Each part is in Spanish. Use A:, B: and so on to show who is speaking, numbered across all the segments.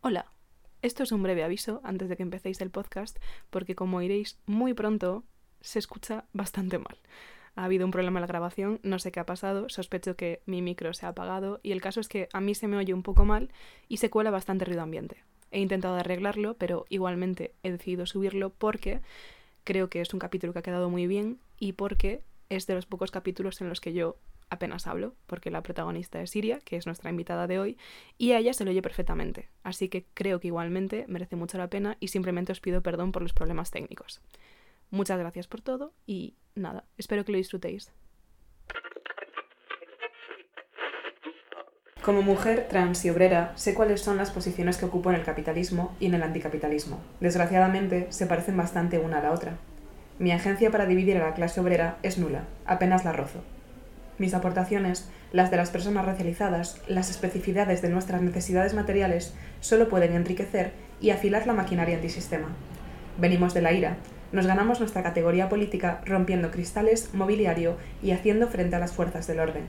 A: Hola, esto es un breve aviso antes de que empecéis el podcast, porque como iréis muy pronto, se escucha bastante mal. Ha habido un problema en la grabación, no sé qué ha pasado, sospecho que mi micro se ha apagado y el caso es que a mí se me oye un poco mal y se cuela bastante ruido ambiente. He intentado arreglarlo, pero igualmente he decidido subirlo porque creo que es un capítulo que ha quedado muy bien y porque es de los pocos capítulos en los que yo apenas hablo, porque la protagonista es Siria, que es nuestra invitada de hoy, y a ella se lo oye perfectamente. Así que creo que igualmente merece mucho la pena y simplemente os pido perdón por los problemas técnicos. Muchas gracias por todo y nada, espero que lo disfrutéis. Como mujer trans y obrera, sé cuáles son las posiciones que ocupo en el capitalismo y en el anticapitalismo. Desgraciadamente, se parecen bastante una a la otra. Mi agencia para dividir a la clase obrera es nula, apenas la rozo. Mis aportaciones, las de las personas racializadas, las especificidades de nuestras necesidades materiales, solo pueden enriquecer y afilar la maquinaria antisistema. Venimos de la ira, nos ganamos nuestra categoría política rompiendo cristales, mobiliario y haciendo frente a las fuerzas del orden.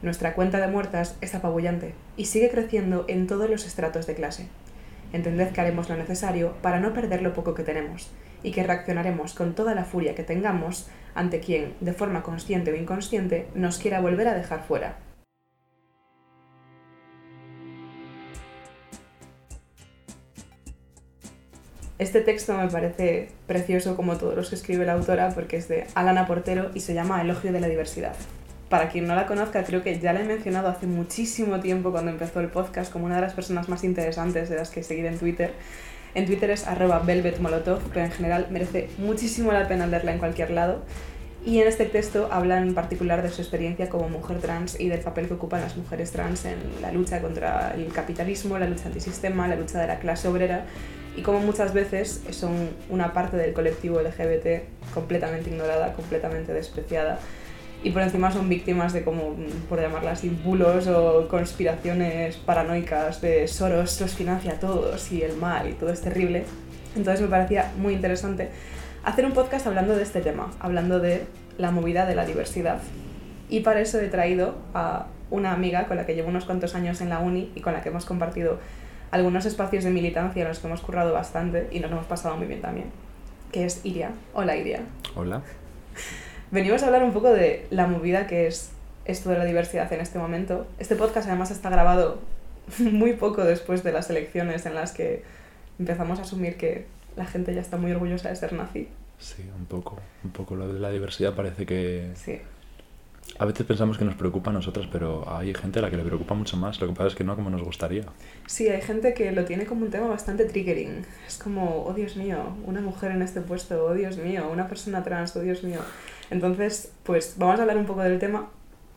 A: Nuestra cuenta de muertas es apabullante y sigue creciendo en todos los estratos de clase. Entended que haremos lo necesario para no perder lo poco que tenemos y que reaccionaremos con toda la furia que tengamos ante quien, de forma consciente o inconsciente, nos quiera volver a dejar fuera. Este texto me parece precioso como todos los que escribe la autora porque es de Alana Portero y se llama Elogio de la Diversidad. Para quien no la conozca, creo que ya la he mencionado hace muchísimo tiempo cuando empezó el podcast como una de las personas más interesantes de las que he seguido en Twitter. En Twitter es arroba velvetmolotov, pero en general merece muchísimo la pena leerla en cualquier lado. Y en este texto habla en particular de su experiencia como mujer trans y del papel que ocupan las mujeres trans en la lucha contra el capitalismo, la lucha antisistema, la lucha de la clase obrera y cómo muchas veces son una parte del colectivo LGBT completamente ignorada, completamente despreciada y por encima son víctimas de como, por llamarlas así, bulos o conspiraciones paranoicas de Soros los financia a todos y el mal y todo es terrible. Entonces me parecía muy interesante hacer un podcast hablando de este tema, hablando de la movida de la diversidad. Y para eso he traído a una amiga con la que llevo unos cuantos años en la uni y con la que hemos compartido algunos espacios de militancia en los que hemos currado bastante y nos hemos pasado muy bien también, que es Iria. Hola Iria.
B: Hola.
A: Venimos a hablar un poco de la movida que es esto de la diversidad en este momento. Este podcast además está grabado muy poco después de las elecciones en las que empezamos a asumir que la gente ya está muy orgullosa de ser nazi.
B: Sí, un poco. Un poco lo de la diversidad parece que...
A: Sí.
B: A veces pensamos que nos preocupa a nosotras, pero hay gente a la que le preocupa mucho más. Lo que pasa es que no como nos gustaría.
A: Sí, hay gente que lo tiene como un tema bastante triggering. Es como, oh Dios mío, una mujer en este puesto, oh Dios mío, una persona trans, oh Dios mío. Entonces, pues vamos a hablar un poco del tema.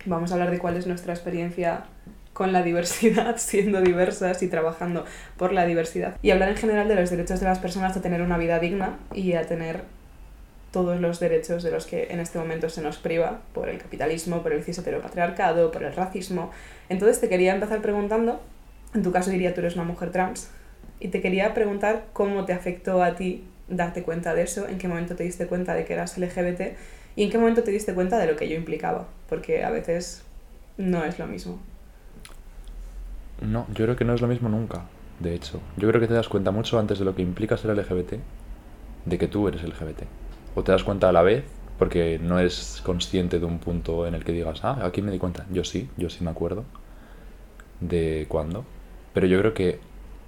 A: Vamos a hablar de cuál es nuestra experiencia con la diversidad, siendo diversas y trabajando por la diversidad. Y hablar en general de los derechos de las personas a tener una vida digna y a tener todos los derechos de los que en este momento se nos priva por el capitalismo, por el cis heteropatriarcado, por el racismo. Entonces te quería empezar preguntando, en tu caso diría tú eres una mujer trans, y te quería preguntar cómo te afectó a ti darte cuenta de eso, en qué momento te diste cuenta de que eras LGBT y en qué momento te diste cuenta de lo que ello implicaba, porque a veces no es lo mismo.
B: No, yo creo que no es lo mismo nunca, de hecho. Yo creo que te das cuenta mucho antes de lo que implica ser LGBT, de que tú eres LGBT o te das cuenta a la vez porque no es consciente de un punto en el que digas, ah, aquí me di cuenta. Yo sí, yo sí me acuerdo de cuándo. Pero yo creo que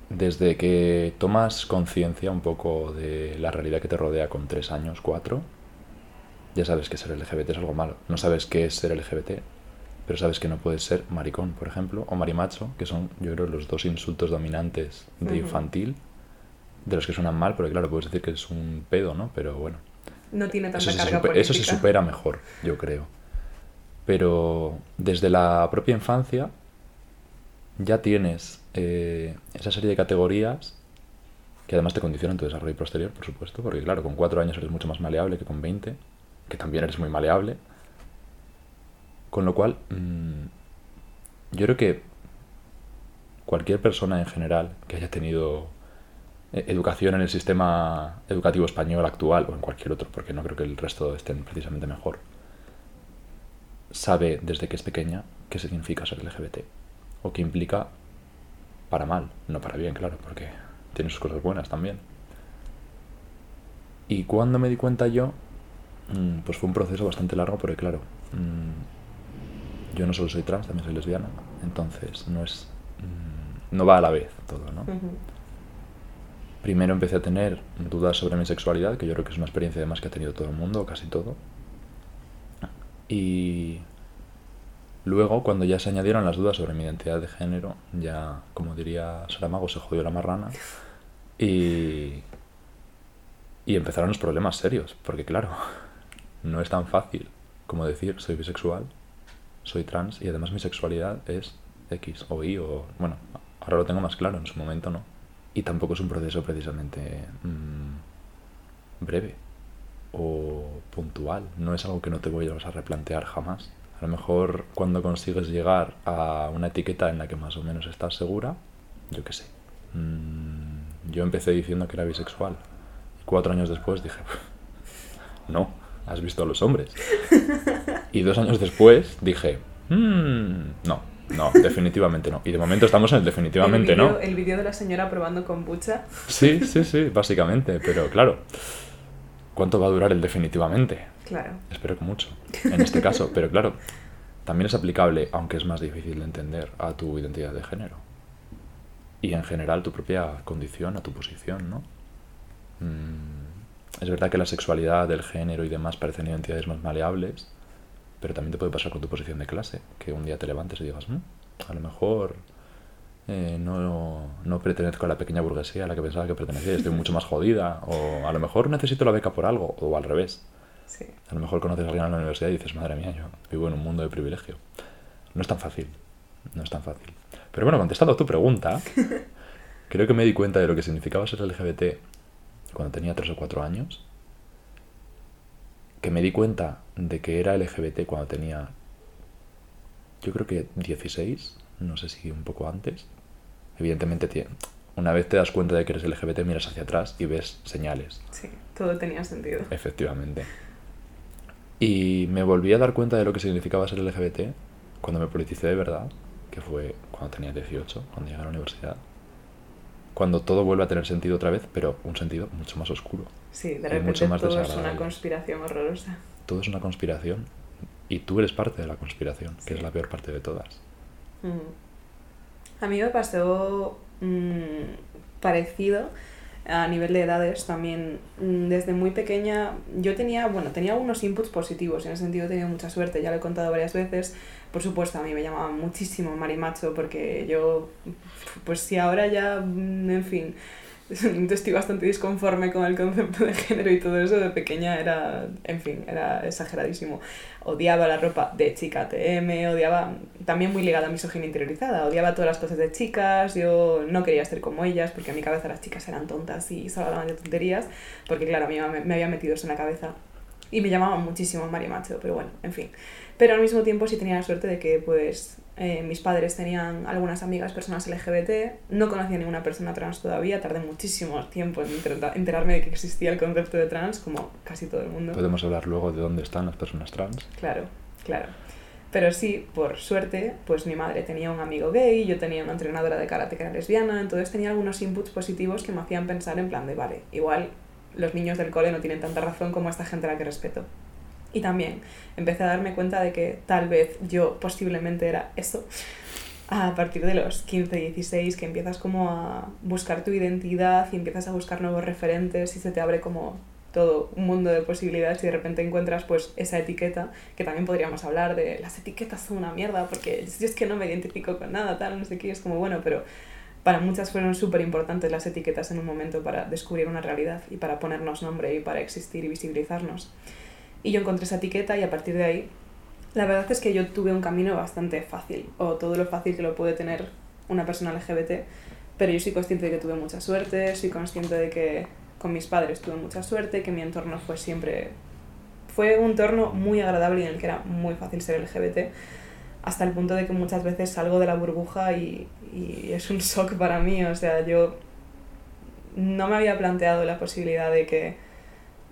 B: desde que tomas conciencia un poco de la realidad que te rodea con tres años, cuatro, ya sabes que ser LGBT es algo malo. No sabes qué es ser LGBT, pero sabes que no puedes ser maricón, por ejemplo, o marimacho, que son, yo creo, los dos insultos dominantes de infantil, de los que suenan mal, porque claro, puedes decir que es un pedo, ¿no? Pero bueno,
A: no tiene tanta
B: eso
A: carga
B: se Eso se supera mejor, yo creo. Pero desde la propia infancia ya tienes eh, esa serie de categorías que además te condicionan tu desarrollo posterior, por supuesto, porque claro, con cuatro años eres mucho más maleable que con 20, que también eres muy maleable. Con lo cual, mm, yo creo que cualquier persona en general que haya tenido eh, educación en el sistema educativo español actual o en cualquier otro, porque no creo que el resto estén precisamente mejor, sabe desde que es pequeña qué significa ser LGBT o qué implica Para mal, no para bien, claro, porque tiene sus cosas buenas también. Y cuando me di cuenta yo, pues fue un proceso bastante largo porque claro, mm, yo no solo soy trans, también soy lesbiana, entonces no es mm, no va a la vez todo, ¿no? Primero empecé a tener dudas sobre mi sexualidad, que yo creo que es una experiencia además que ha tenido todo el mundo, casi todo. Y luego, cuando ya se añadieron las dudas sobre mi identidad de género, ya, como diría Saramago, se jodió la marrana. Y, y empezaron los problemas serios, porque claro, no es tan fácil como decir soy bisexual, soy trans y además mi sexualidad es X o Y o... Bueno, ahora lo tengo más claro, en su momento no. Y tampoco es un proceso precisamente mmm, breve o puntual, no es algo que no te voy a replantear jamás. A lo mejor cuando consigues llegar a una etiqueta en la que más o menos estás segura, yo qué sé. Mmm, yo empecé diciendo que era bisexual cuatro años después dije, no, has visto a los hombres. Y dos años después dije, mmm, no, no, definitivamente no. Y de momento estamos en el definitivamente no.
A: El vídeo de la señora probando kombucha.
B: Sí, sí, sí, básicamente. Pero claro, ¿cuánto va a durar el definitivamente?
A: Claro.
B: Espero que mucho, en este caso. Pero claro, también es aplicable, aunque es más difícil de entender, a tu identidad de género. Y en general tu propia condición, a tu posición, ¿no? Mm, es verdad que la sexualidad, el género y demás parecen identidades más maleables, pero también te puede pasar con tu posición de clase, que un día te levantes y digas, mm, a lo mejor eh, no, no pertenezco a la pequeña burguesía a la que pensaba que pertenecía, estoy mucho más jodida, o a lo mejor necesito la beca por algo, o al revés. A lo mejor conoces a alguien en la universidad y dices, madre mía, yo vivo en un mundo de privilegio. No es tan fácil, no es tan fácil. Pero bueno, contestando a tu pregunta, creo que me di cuenta de lo que significaba ser LGBT cuando tenía 3 o 4 años, que me di cuenta de que era LGBT cuando tenía, yo creo que 16, no sé si un poco antes. Evidentemente, una vez te das cuenta de que eres LGBT, miras hacia atrás y ves señales.
A: Sí, todo tenía sentido.
B: Efectivamente. Y me volví a dar cuenta de lo que significaba ser LGBT cuando me politicé de verdad, que fue cuando tenía 18, cuando llegué a la universidad cuando todo vuelve a tener sentido otra vez, pero un sentido mucho más oscuro.
A: Sí, de repente mucho más todo es una conspiración horrorosa.
B: Todo es una conspiración y tú eres parte de la conspiración, que es la peor parte de todas.
A: Mm. A mí me pasó mm, parecido a nivel de edades también mm, desde muy pequeña yo tenía bueno tenía unos inputs positivos en ese sentido he tenido mucha suerte ya lo he contado varias veces. Por supuesto a mí me llamaba muchísimo marimacho porque yo pues si ahora ya mm, en fin estoy bastante disconforme con el concepto de género y todo eso. De pequeña era, en fin, era exageradísimo. Odiaba la ropa de chica TM, odiaba, también muy ligada a misoginia interiorizada, odiaba todas las cosas de chicas, yo no quería ser como ellas porque a mi cabeza las chicas eran tontas y solo hablaban de tonterías, porque claro, a mí me, había metido eso en la cabeza. Y me llamaba muchísimo Mario Macho, pero bueno, en fin. Pero al mismo tiempo sí tenía la suerte de que pues eh, mis padres tenían algunas amigas personas LGBT, no conocía ninguna persona trans todavía, tardé muchísimo tiempo en enterarme de que existía el concepto de trans, como casi todo el mundo.
B: Podemos hablar luego de dónde están las personas trans.
A: Claro, claro. Pero sí, por suerte, pues mi madre tenía un amigo gay, yo tenía una entrenadora de karate que era lesbiana, entonces tenía algunos inputs positivos que me hacían pensar en plan de, vale, igual los niños del cole no tienen tanta razón como esta gente a la que respeto. Y también empecé a darme cuenta de que tal vez yo posiblemente era eso. A partir de los 15, 16, que empiezas como a buscar tu identidad y empiezas a buscar nuevos referentes y se te abre como todo un mundo de posibilidades y de repente encuentras pues esa etiqueta, que también podríamos hablar de las etiquetas son una mierda porque yo es que no me identifico con nada, tal, no sé qué, es como bueno, pero para muchas fueron súper importantes las etiquetas en un momento para descubrir una realidad y para ponernos nombre y para existir y visibilizarnos. Y yo encontré esa etiqueta y a partir de ahí, la verdad es que yo tuve un camino bastante fácil, o todo lo fácil que lo puede tener una persona LGBT, pero yo soy consciente de que tuve mucha suerte, soy consciente de que con mis padres tuve mucha suerte, que mi entorno fue siempre... Fue un entorno muy agradable y en el que era muy fácil ser LGBT, hasta el punto de que muchas veces salgo de la burbuja y, y es un shock para mí, o sea, yo no me había planteado la posibilidad de que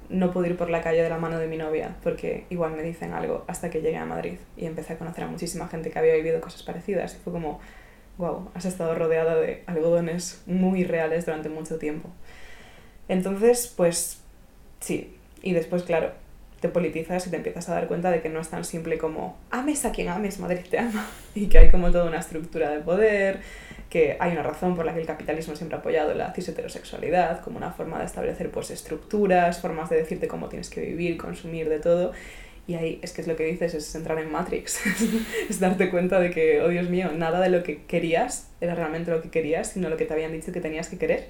A: no pude ir por la calle de la mano de mi novia porque igual me dicen algo hasta que llegué a Madrid y empecé a conocer a muchísima gente que había vivido cosas parecidas. Y fue como wow, has estado rodeada de algodones muy reales durante mucho tiempo. Entonces, pues sí, y después, claro, te politizas y te empiezas a dar cuenta de que no es tan simple como ames a quien ames, Madrid te ama, y que hay como toda una estructura de poder, que hay una razón por la que el capitalismo siempre ha apoyado la cis heterosexualidad como una forma de establecer pues estructuras, formas de decirte cómo tienes que vivir, consumir, de todo. Y ahí es que es lo que dices, es entrar en Matrix, es darte cuenta de que, oh Dios mío, nada de lo que querías era realmente lo que querías, sino lo que te habían dicho que tenías que querer.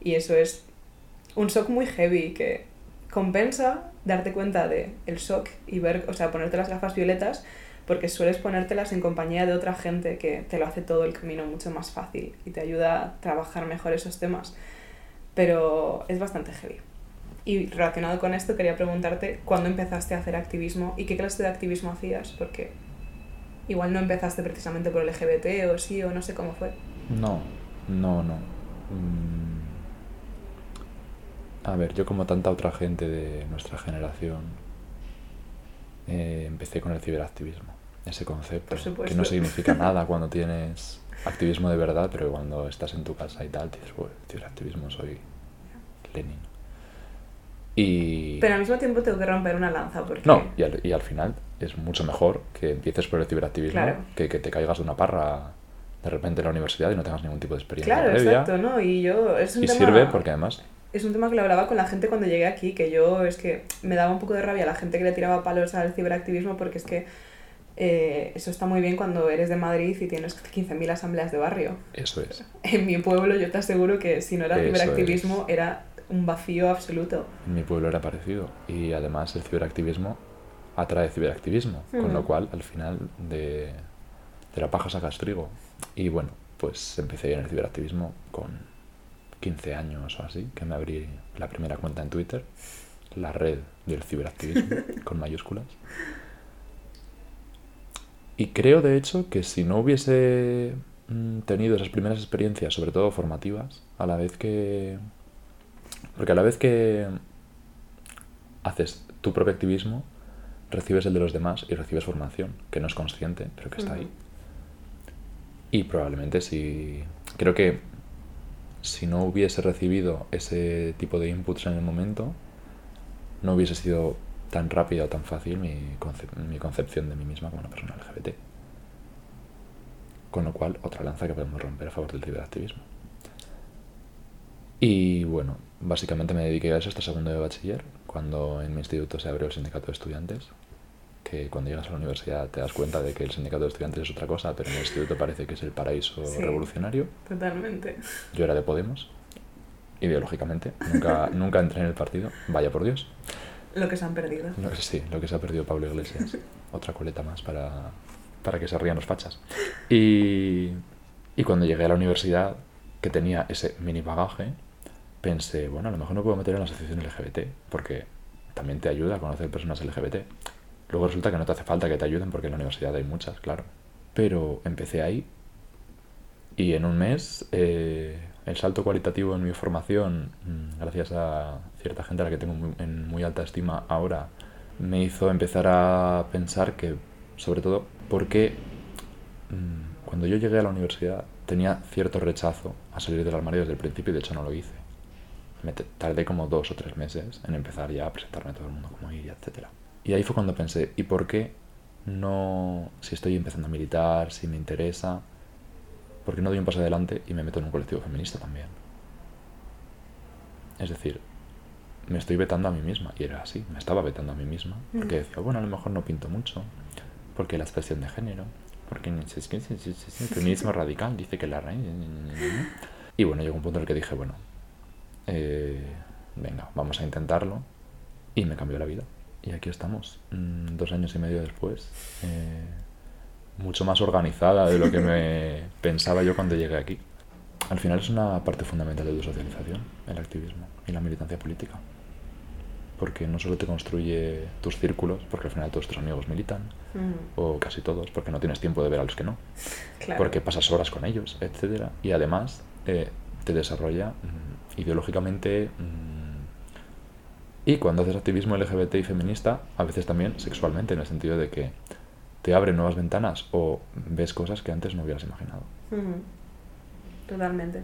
A: Y eso es un shock muy heavy que compensa darte cuenta de el shock y ver, o sea, ponerte las gafas violetas porque sueles ponértelas en compañía de otra gente que te lo hace todo el camino mucho más fácil y te ayuda a trabajar mejor esos temas. Pero es bastante heavy. Y relacionado con esto, quería preguntarte cuándo empezaste a hacer activismo y qué clase de activismo hacías, porque igual no empezaste precisamente por el LGBT o sí, o no sé cómo fue.
B: No, no, no. Mm, a ver, yo como tanta otra gente de nuestra generación, eh, empecé con el ciberactivismo, ese concepto, que no significa nada cuando tienes activismo de verdad, pero cuando estás en tu casa y tal, dices, bueno, ciberactivismo soy Lenin. Y...
A: Pero al mismo tiempo tengo que romper una lanza porque...
B: No, y al, y al final es mucho mejor que empieces por el ciberactivismo que que te caigas de una parra de repente en la universidad y no tengas ningún tipo de experiencia
A: claro, exacto, ¿no? Y yo... Es un
B: y sirve porque además
A: es un tema que lo hablaba con la gente cuando llegué aquí, que yo es que me daba un poco de rabia la gente que le tiraba palos al ciberactivismo porque es que eh, eso está muy bien cuando eres de Madrid y tienes 15.000 asambleas de barrio.
B: Eso es.
A: En mi pueblo yo te aseguro que si no era ciberactivismo era un vacío absoluto.
B: En mi pueblo era parecido y además el ciberactivismo atrae ciberactivismo, con lo cual al final de, de la paja sacas trigo. Y bueno, pues empecé en el ciberactivismo con 15 años o así, que me abrí la primera cuenta en Twitter, la red del ciberactivismo, con mayúsculas. Y creo, de hecho, que si no hubiese mm, tenido esas primeras experiencias, sobre todo formativas, a la vez que... Porque a la vez que haces tu propio activismo, recibes el de los demás y recibes formación, que no es consciente, pero que está ahí. Y probablemente si... Creo que si no hubiese recibido ese tipo de inputs en el momento, no hubiese sido tan rápida o tan fácil mi, mi concepción de mí misma como una persona LGBT. Con lo cual, otra lanza que podemos romper a favor del ciberactivismo. Y bueno, básicamente me dediqué a eso hasta segundo de bachiller, cuando en mi instituto se abrió el sindicato de estudiantes, que cuando llegas a la universidad te das cuenta de que el sindicato de estudiantes es otra cosa, pero en el instituto parece que es el paraíso revolucionario.
A: Totalmente.
B: Yo era de Podemos, ideológicamente. Nunca, nunca entré en el partido, vaya por Dios.
A: Lo que se han perdido.
B: sí, lo que se ha perdido Pablo Iglesias. Otra coleta más para, para que se rían los fachas. Y, y cuando llegué a la universidad, que tenía ese mini bagaje, pensé, bueno, a lo mejor no puedo meter en la asociación LGBT, porque también te ayuda a conocer personas LGBT. Luego resulta que no te hace falta que te ayuden porque en la universidad hay muchas, claro. Pero empecé ahí y en un mes eh, el salto cualitativo en mi formación, mm, gracias a cierta gente a la que tengo en muy alta estima ahora, me hizo empezar a pensar que, sobre todo, porque mm, cuando yo llegué a la universidad tenía cierto rechazo a salir del armario desde el principio y de hecho no lo hice. Me tardé como dos o tres meses en empezar ya a presentarme a todo el mundo como ella, etcétera. Y ahí fue cuando pensé, ¿y por qué no, si estoy empezando a militar, si me interesa, por qué no doy un paso adelante y me meto en un colectivo feminista también? Es decir, me estoy vetando a mí misma, y era así, me estaba vetando a mí misma, porque decía, bueno, a lo mejor no pinto mucho, porque la expresión de género, porque el feminismo radical dice que la raíz... Y bueno, llegó un punto en el que dije, bueno, eh, venga, vamos a intentarlo, y me cambió la vida. Y aquí estamos, mm, dos años y medio después, eh, mucho más organizada de lo que me pensaba yo cuando llegué aquí. Al final es una parte fundamental de tu socialización, el activismo y la militancia política. Porque no solo te construye tus círculos, porque al final todos tus amigos militan, mm. o casi todos, porque no tienes tiempo de ver a los que no, porque pasas horas con ellos, etc. Y además eh, te desarrolla mm, ideológicamente y cuando haces activismo LGBT y feminista, a veces también sexualmente, en el sentido de que te abre nuevas ventanas o ves cosas que antes no hubieras imaginado.
A: Totalmente.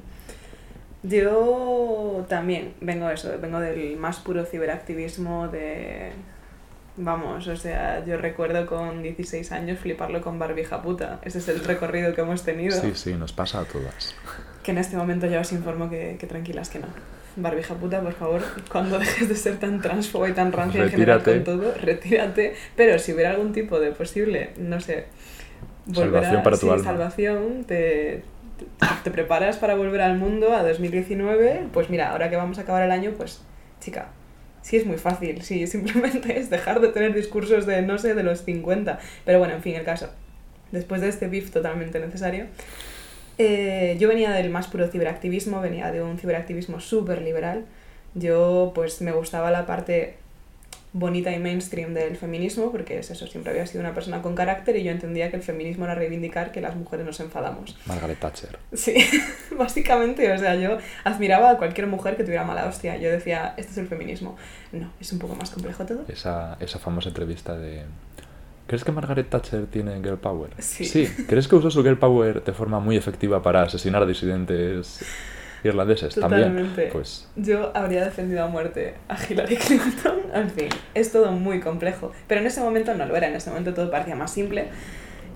A: Yo también vengo eso, vengo del más puro ciberactivismo de... Vamos, o sea, yo recuerdo con 16 años fliparlo con barbija puta. Ese es el recorrido que hemos tenido.
B: Sí, sí, nos pasa a todas.
A: Que en este momento ya os informo que, que tranquilas que no. Barbija puta, por favor, cuando dejes de ser tan transfoba y tan rancia en general con todo, retírate. Pero si hubiera algún tipo de posible, no sé,
B: Salvación para tu
A: sí,
B: alma.
A: salvación, te, te, preparas para volver al mundo a 2019, pues mira, ahora que vamos a acabar el año, pues chica, sí es muy fácil, sí, simplemente es dejar de tener discursos de, no sé, de los 50. Pero bueno, en fin, el caso. Después de este beef totalmente necesario, eh, yo venía del más puro ciberactivismo, venía de un ciberactivismo súper liberal. Yo pues me gustaba la parte bonita y mainstream del feminismo, porque es eso, siempre había sido una persona con carácter y yo entendía que el feminismo era reivindicar que las mujeres nos enfadamos.
B: Margaret Thatcher.
A: Sí, básicamente, o sea, yo admiraba a cualquier mujer que tuviera mala hostia. Yo decía, esto es el feminismo. No, es un poco más complejo todo.
B: Esa, esa famosa entrevista de... ¿Crees que Margaret Thatcher tiene girl power?
A: Sí.
B: ¿Crees que usó su girl power de forma muy efectiva para asesinar a disidentes irlandeses? También. Pues
A: Yo habría defendido a muerte a Hillary Clinton. En fin, es todo muy complejo. Pero en ese momento no lo era, en ese momento todo parecía más simple.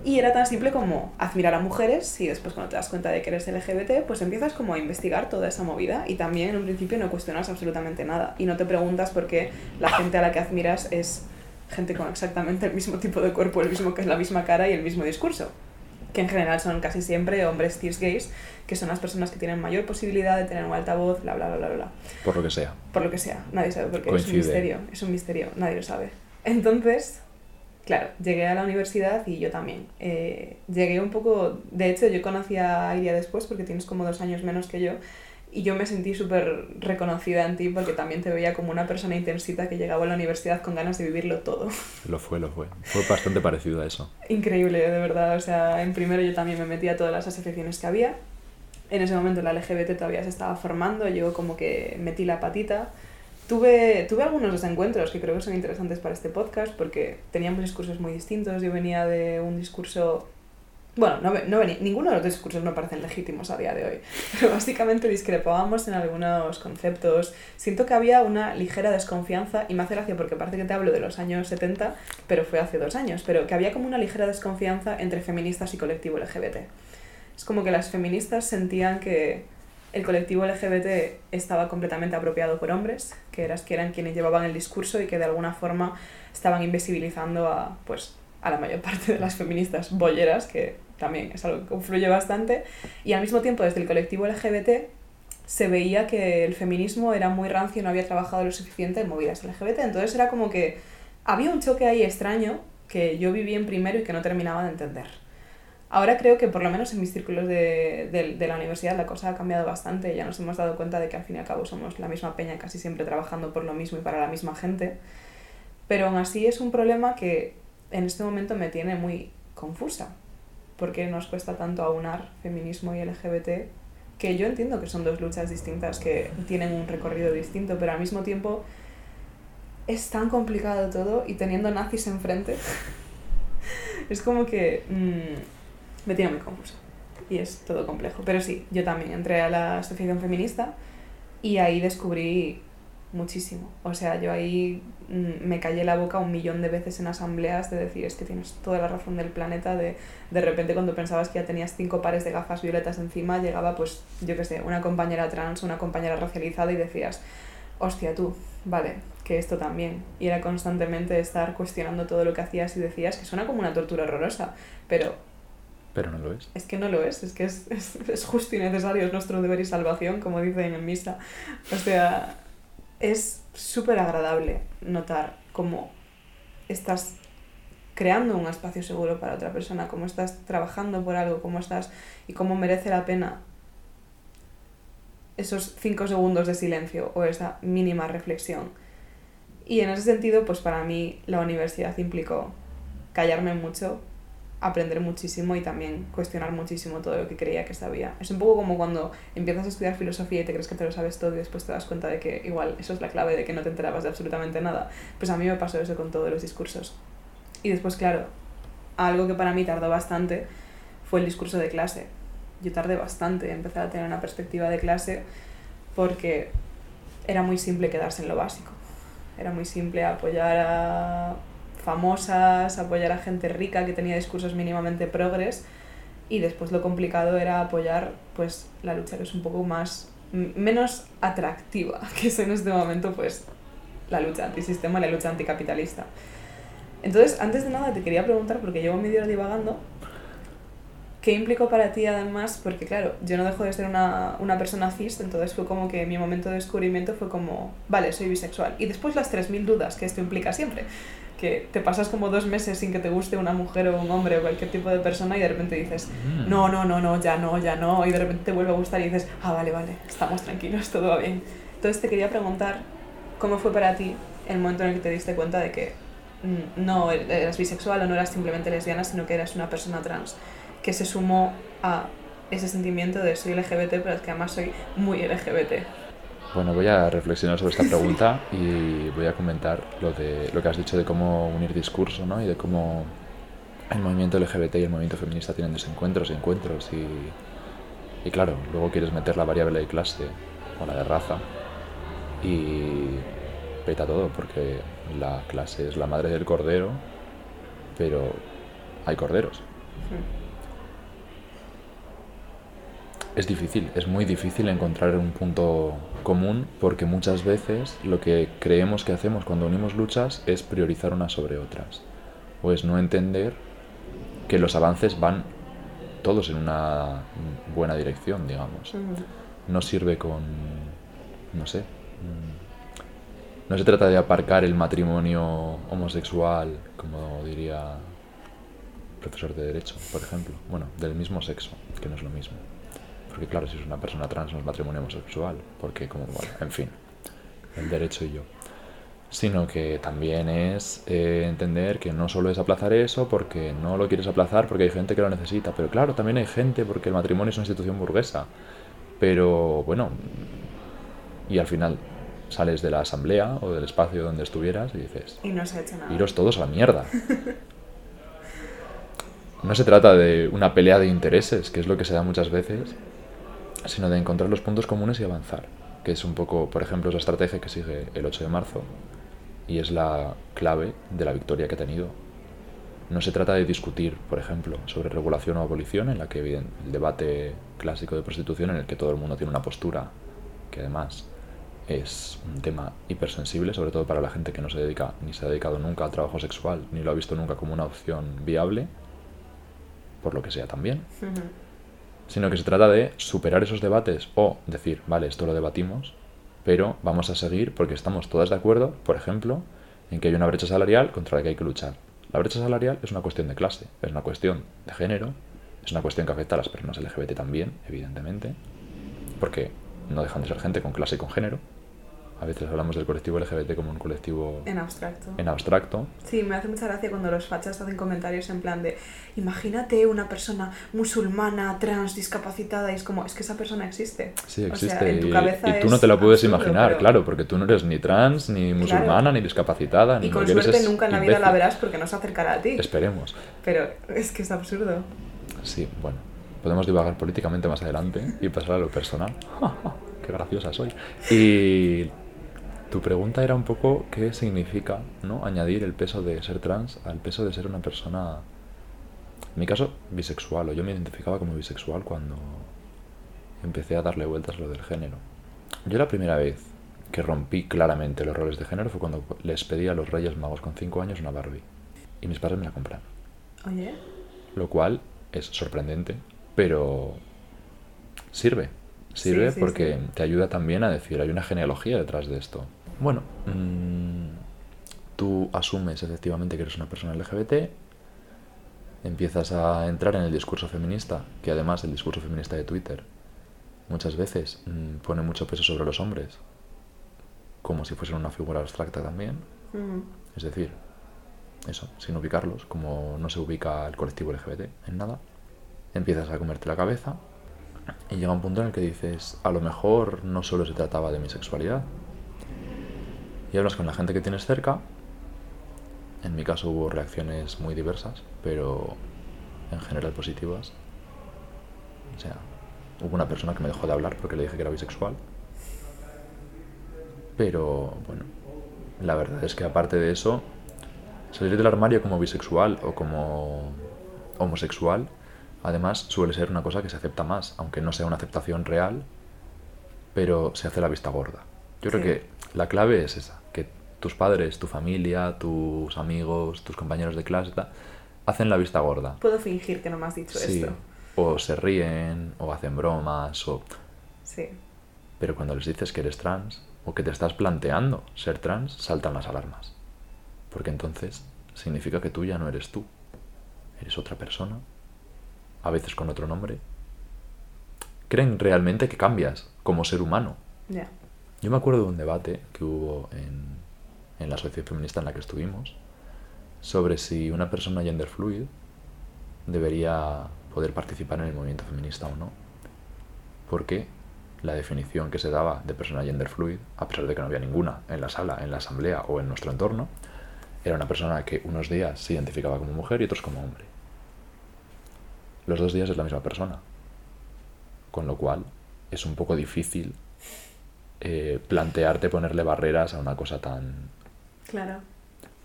A: Y era tan simple como admirar a mujeres y después cuando te das cuenta de que eres LGBT, pues empiezas como a investigar toda esa movida y también en un principio no cuestionas absolutamente nada y no te preguntas por qué la gente a la que admiras es gente con exactamente el mismo tipo de cuerpo, el mismo que es la misma cara y el mismo discurso. Que en general son casi siempre hombres cis gays, que son las personas que tienen mayor posibilidad de tener un altavoz, bla bla bla bla bla
B: por lo que sea.
A: por lo que sea, nadie sabe porque es un
B: Coincide.
A: misterio, es un misterio, nadie lo sabe. Entonces, claro, llegué a la universidad y yo también. Eh, llegué un poco, de hecho yo conocí a Iria después porque tienes como dos años menos que yo y yo me sentí súper reconocida en ti porque también te veía como una persona intensita que llegaba a la universidad con ganas de vivirlo todo.
B: Lo fue, lo fue. Fue bastante parecido a eso.
A: Increíble, de verdad. O sea, en primero yo también me metí a todas las asociaciones que había. En ese momento la LGBT todavía se estaba formando, yo como que metí la patita. Tuve, tuve algunos desencuentros que creo que son interesantes para este podcast porque teníamos discursos muy distintos. Yo venía de un discurso... Bueno, no, no venía, ninguno de los discursos me parecen legítimos a día de hoy, pero básicamente discrepábamos en algunos conceptos. Siento que había una ligera desconfianza, y me hace gracia porque parece que te hablo de los años 70, pero fue hace dos años, pero que había como una ligera desconfianza entre feministas y colectivo LGBT. Es como que las feministas sentían que el colectivo LGBT estaba completamente apropiado por hombres, que, eras, que eran quienes llevaban el discurso y que de alguna forma estaban invisibilizando a, pues, a la mayor parte de las feministas bolleras, que también es algo que confluye bastante, y al mismo tiempo desde el colectivo LGBT se veía que el feminismo era muy rancio y no había trabajado lo suficiente en movidas LGBT. Entonces era como que había un choque ahí extraño que yo viví en primero y que no terminaba de entender. Ahora creo que por lo menos en mis círculos de, de- la universidad la cosa ha cambiado bastante. Ya nos hemos dado cuenta de que al fin y al cabo somos la misma peña, casi siempre trabajando por lo mismo y para la misma gente. Pero aún así es un problema que en este momento me tiene muy confusa. porque nos cuesta tanto aunar feminismo y LGBT? Que yo entiendo que son dos luchas distintas que tienen un recorrido distinto, pero al mismo tiempo es tan complicado todo y teniendo nazis enfrente, es como que mm, me tiene muy confusa. Y es todo complejo. Pero sí, yo también entré a la asociación feminista y ahí descubrí muchísimo. O sea, yo ahí mm, me callé la boca un millón de veces en asambleas de decir, es que tienes toda la razón del planeta, de de repente cuando pensabas que ya tenías cinco pares de gafas violetas encima, llegaba pues, yo qué sé, una compañera trans, una compañera racializada y decías, hostia tú, vale, que esto también. Y era constantemente estar cuestionando todo lo que hacías y decías, que suena como una tortura horrorosa, pero
B: Pero no lo es.
A: es que no lo es, es que es, es, es justo y necesario, es nuestro deber y salvación, como dicen en misa. O sea, es súper agradable notar cómo estás creando un espacio seguro para otra persona, cómo estás trabajando por algo, cómo estás y cómo merece la pena esos cinco segundos de silencio o esa mínima reflexión. Y en ese sentido, pues para mí la universidad implicó callarme mucho, aprender muchísimo y también cuestionar muchísimo todo lo que creía que sabía. Es un poco como cuando empiezas a estudiar filosofía y te crees que te lo sabes todo y después te das cuenta de que igual eso es la clave de que no te enterabas de absolutamente nada. Pues a mí me pasó eso con todos los discursos. Y después, claro, algo que para mí tardó bastante fue el discurso de clase. yo tardé bastante en empezar a tener una perspectiva de clase porque era muy simple quedarse en lo básico. Era muy simple apoyar a famosas, apoyar a gente rica que tenía discursos mínimamente progres y después lo complicado era apoyar pues la lucha que es un poco más menos atractiva que es en este momento pues la lucha antisistema y la lucha anticapitalista. Entonces, antes de nada te quería preguntar, porque llevo medio hora divagando, ¿qué implicó para ti además? Porque claro, yo no dejo de ser una, una persona cis, entonces fue como que mi momento de descubrimiento fue como, vale, soy bisexual. Y después las 3.000 dudas que esto implica siempre que te pasas como dos meses sin que te guste una mujer o un hombre o cualquier tipo de persona y de repente dices,
B: Mm.
A: no, no, no, no, ya no, ya no, y de repente te vuelve a gustar y dices, ah, vale, vale, estamos tranquilos, todo va bien. Entonces te quería preguntar, ¿cómo fue para ti el momento en el que te diste cuenta de que mm, no eras bisexual o no eras simplemente lesbiana, sino que eras una persona trans, que se sumó a ese sentimiento de soy LGBT, pero es que además soy muy LGBT?
B: Bueno, voy a reflexionar sobre esta pregunta y voy a comentar lo, de, lo que has dicho de cómo unir discurso ¿no? y de cómo el movimiento LGBT y el movimiento feminista tienen desencuentros y encuentros. Y, y claro, luego quieres meter la variable de clase o la de raza y peta todo porque la clase es la madre del cordero, pero hay corderos. Es difícil, es muy difícil encontrar un punto común porque muchas veces lo que creemos que hacemos cuando unimos luchas es priorizar unas sobre otras o es no entender que los avances van todos en una buena dirección, digamos. No sirve con, no sé, mm, no se trata de aparcar el matrimonio homosexual, como diría profesor de derecho, por ejemplo, bueno, del mismo sexo, que no es lo mismo. Porque claro, si es una persona trans no es matrimonio homosexual, porque como, bueno, en fin, el derecho y yo. Sino que también es eh, entender que no solo es aplazar eso porque no lo quieres aplazar porque hay gente que lo necesita, pero claro, también hay gente porque el matrimonio es una institución burguesa. Pero bueno, y al final sales de la asamblea o del espacio donde estuvieras y dices,
A: Y no se ha hecho nada.
B: iros todos a la mierda. No se trata de una pelea de intereses, que es lo que se da muchas veces, sino de encontrar los puntos comunes y avanzar, que es un poco, por ejemplo, esa estrategia que sigue el 8 de marzo y es la clave de la victoria que ha tenido. No se trata de discutir, por ejemplo, sobre regulación o abolición, en la que el debate clásico de prostitución, en el que todo el mundo tiene una postura, que además es un tema hipersensible, sobre todo para la gente que no se dedica ni se ha dedicado nunca al trabajo sexual, ni lo ha visto nunca como una opción viable, por lo que sea también,
A: Ujú.
B: Sino que se trata de superar esos debates o decir, vale, esto lo debatimos, pero vamos a seguir porque estamos todas de acuerdo, por ejemplo, en que hay una brecha salarial contra la que hay que luchar. La brecha salarial es una cuestión de clase, es una cuestión de género, es una cuestión que afecta a las personas LGBT también, evidentemente, porque no dejan de ser gente con clase y con género. A veces hablamos del colectivo LGBT como un colectivo
A: En abstracto.
B: en abstracto,
A: Sí, me hace mucha gracia cuando los fachas hacen comentarios en plan de imagínate una persona musulmana, trans, discapacitada y es como, es que esa persona existe.
B: Sí,
A: O sea,
B: existe.
A: en tu
B: y-
A: cabeza
B: y, tú no te la puedes
A: absurdo,
B: imaginar,
A: pero-
B: claro, porque tú no eres ni trans, ni musulmana, ni discapacitada, ni
A: Y con
B: eres
A: suerte nunca en la vida la verás porque no se acercará a ti.
B: Esperemos.
A: Pero es que es absurdo.
B: Sí, bueno. Podemos divagar políticamente más adelante y pasar a lo personal. Qué graciosa soy. Y tu pregunta era un poco qué significa ¿no? añadir el peso de ser trans al peso de ser una persona, en mi caso, bisexual, o yo me identificaba como bisexual cuando empecé a darle vueltas a lo del género. Yo la primera vez que rompí claramente los roles de género fue cuando les pedí a los Reyes Magos con 5 años una Barbie. Y mis padres me la compraron.
A: Oye,
B: Lo cual es sorprendente, pero sirve. Sirve
A: Sí, sí,
B: porque
A: sí.
B: te ayuda también a decir, hay una genealogía detrás de esto. Bueno, mm, tú asumes efectivamente que eres una persona LGBT, empiezas a entrar en el discurso feminista, que además el discurso feminista de Twitter muchas veces mm, pone mucho peso sobre los hombres, como si fuesen una figura abstracta también. Es decir, eso, sin ubicarlos, como no se ubica el colectivo LGBT en nada, empiezas a comerte la cabeza y llega un punto en el que dices, a lo mejor no solo se trataba de mi sexualidad. Y hablas con la gente que tienes cerca. En mi caso hubo reacciones muy diversas, pero en general positivas. O sea, hubo una persona que me dejó de hablar porque le dije que era bisexual. Pero bueno, la verdad es que aparte de eso, salir del armario como bisexual o como homosexual, además suele ser una cosa que se acepta más, aunque no sea una aceptación real, pero se hace la vista gorda. Yo creo que la clave es esa, tus padres, tu familia, tus amigos, tus compañeros de clase, tal, hacen la vista gorda.
A: Puedo fingir que no me has dicho
B: Sí,
A: esto.
B: o se ríen, o hacen bromas, o...
A: Sí.
B: Pero cuando les dices que eres trans, o que te estás planteando ser trans, saltan las alarmas. Porque entonces significa que tú ya no eres tú. Eres otra persona, a veces con otro nombre. Creen realmente que cambias como ser humano.
A: Ya.
B: Yo me acuerdo de un debate que hubo en, en la asociación feminista en la que estuvimos sobre si una persona gender fluid debería poder participar en el movimiento feminista o no. Porque la definición que se daba de persona gender fluid, a pesar de que no había ninguna en la sala, en la asamblea o en nuestro entorno, era una persona que unos días se identificaba como mujer y otros como hombre. Los dos días es la misma persona. Con lo cual es un poco difícil eh, plantearte ponerle barreras a una cosa tan...
A: Claro.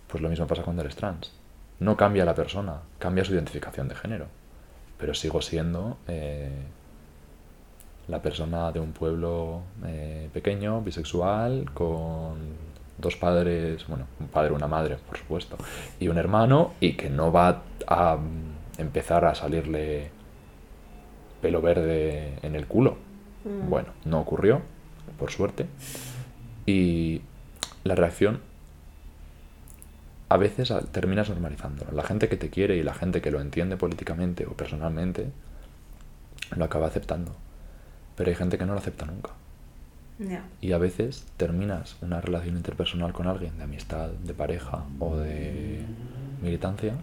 B: Pues lo mismo pasa cuando eres trans. No cambia la persona, cambia su identificación de género. Pero sigo siendo eh, la persona de un pueblo eh, pequeño, bisexual, con dos padres, bueno, un padre, una madre, por supuesto, y un hermano, y que no va a empezar a salirle pelo verde en el culo.
A: Mm.
B: Bueno, no ocurrió, por suerte. Y la reacción a veces terminas normalizándolo. La gente que te quiere y la gente que lo entiende políticamente o personalmente lo acaba aceptando. Pero hay gente que no lo acepta nunca. Y a veces terminas una relación interpersonal con alguien, de amistad, de pareja o de militancia,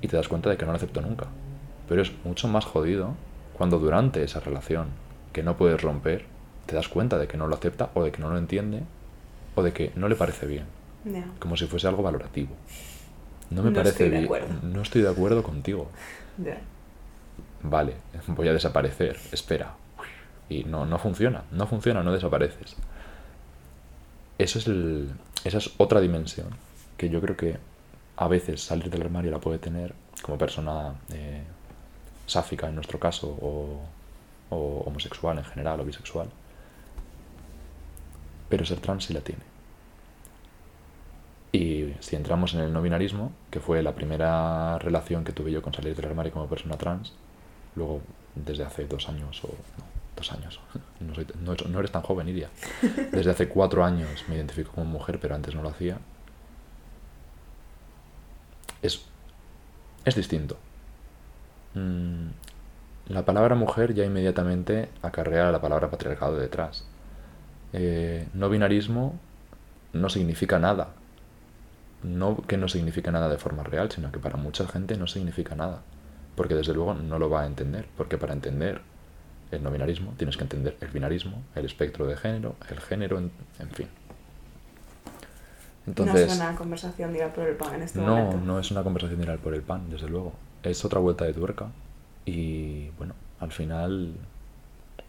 B: y te das cuenta de que no lo acepto nunca. Pero es mucho más jodido cuando durante esa relación que no puedes romper, te das cuenta de que no lo acepta o de que no lo entiende o de que no le parece bien, Como si fuese algo valorativo. No me
A: No
B: parece
A: estoy de
B: bien.
A: acuerdo.
B: No estoy de acuerdo contigo. Vale, voy a desaparecer. Espera. Y no, no funciona, no funciona, no desapareces. Eso es el, esa es otra dimensión que yo creo que a veces salir del armario la puede tener como persona eh, sáfica en nuestro caso o, o homosexual en general o bisexual. Pero ser trans sí la tiene. Y si entramos en el no binarismo, que fue la primera relación que tuve yo con salir del armario como persona trans, luego desde hace dos años o no, dos años, no, soy- no- no eres tan joven, Iria. Desde hace cuatro años me identifico como mujer, pero antes no lo hacía. Es, es distinto. Mm, la palabra mujer ya inmediatamente acarrea la palabra patriarcado detrás. Eh, no binarismo no significa nada. No que no significa nada de forma real, sino que para mucha gente no significa nada. Porque desde luego no lo va a entender. Porque para entender el no binarismo tienes que entender el binarismo, el espectro de género, el género, en, en fin. Entonces,
A: no es una conversación de ir por el pan en este
B: no,
A: momento.
B: no es una conversación de ir al por el pan, desde luego. Es otra vuelta de tuerca. Y bueno, al final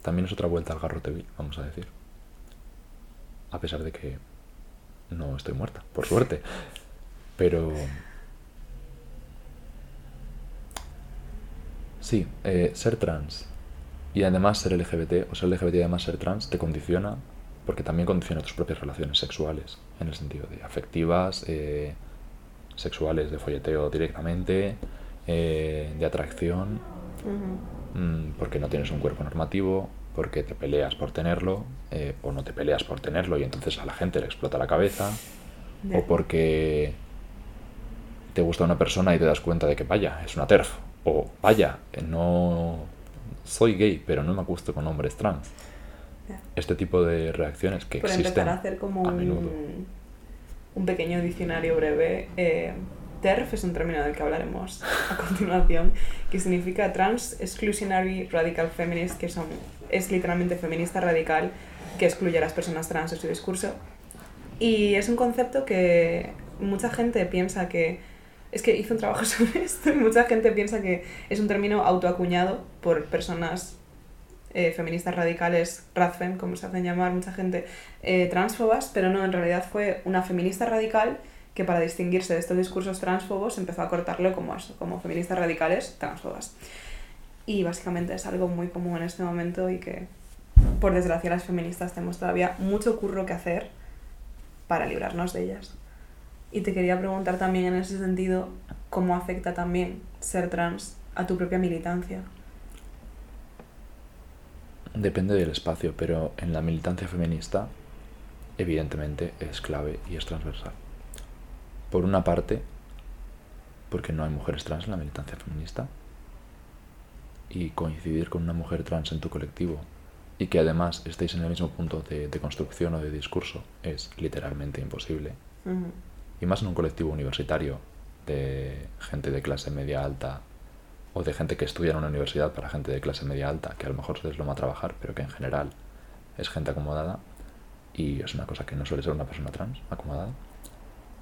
B: también es otra vuelta al garrote vil, vamos a decir. A pesar de que no estoy muerta, por suerte. Pero... Sí, eh, ser trans y además ser LGBT, o ser LGBT y además ser trans, te condiciona, porque también condiciona tus propias relaciones sexuales, en el sentido de afectivas, eh, sexuales de folleteo directamente, eh, de atracción, mm, porque no tienes un cuerpo normativo, porque te peleas por tenerlo, eh, o no te peleas por tenerlo y entonces a la gente le explota la cabeza, o porque te gusta una persona y te das cuenta de que vaya, es una TERF, o vaya, no soy gay, pero no me acuesto con hombres trans.
A: Ya.
B: Este tipo de reacciones que
A: Por
B: existen
A: a hacer como
B: a
A: un, un pequeño diccionario breve, eh, TERF es un término del que hablaremos a continuación, que significa Trans Exclusionary Radical Feminist, que son, es literalmente feminista radical que excluye a las personas trans de su discurso. Y es un concepto que mucha gente piensa que es que hizo un trabajo sobre esto y mucha gente piensa que es un término autoacuñado por personas eh, feministas radicales, radfem, como se hacen llamar mucha gente, eh, transfobas, pero no, en realidad fue una feminista radical que para distinguirse de estos discursos transfobos empezó a cortarlo como, eso, como feministas radicales transfobas. Y básicamente es algo muy común en este momento y que, por desgracia, las feministas tenemos todavía mucho curro que hacer para librarnos de ellas. Y te quería preguntar también en ese sentido, ¿cómo afecta también ser trans a tu propia militancia?
B: Depende del espacio, pero en la militancia feminista, evidentemente, es clave y es transversal. Por una parte, porque no hay mujeres trans en la militancia feminista, y coincidir con una mujer trans en tu colectivo y que además estéis en el mismo punto de, construcción o de discurso es literalmente imposible. Y más en un colectivo universitario de gente de clase media alta o de gente que estudia en una universidad para gente de clase media alta, que a lo mejor se desloma a trabajar, pero que en general es gente acomodada y es una cosa que no suele ser una persona trans acomodada.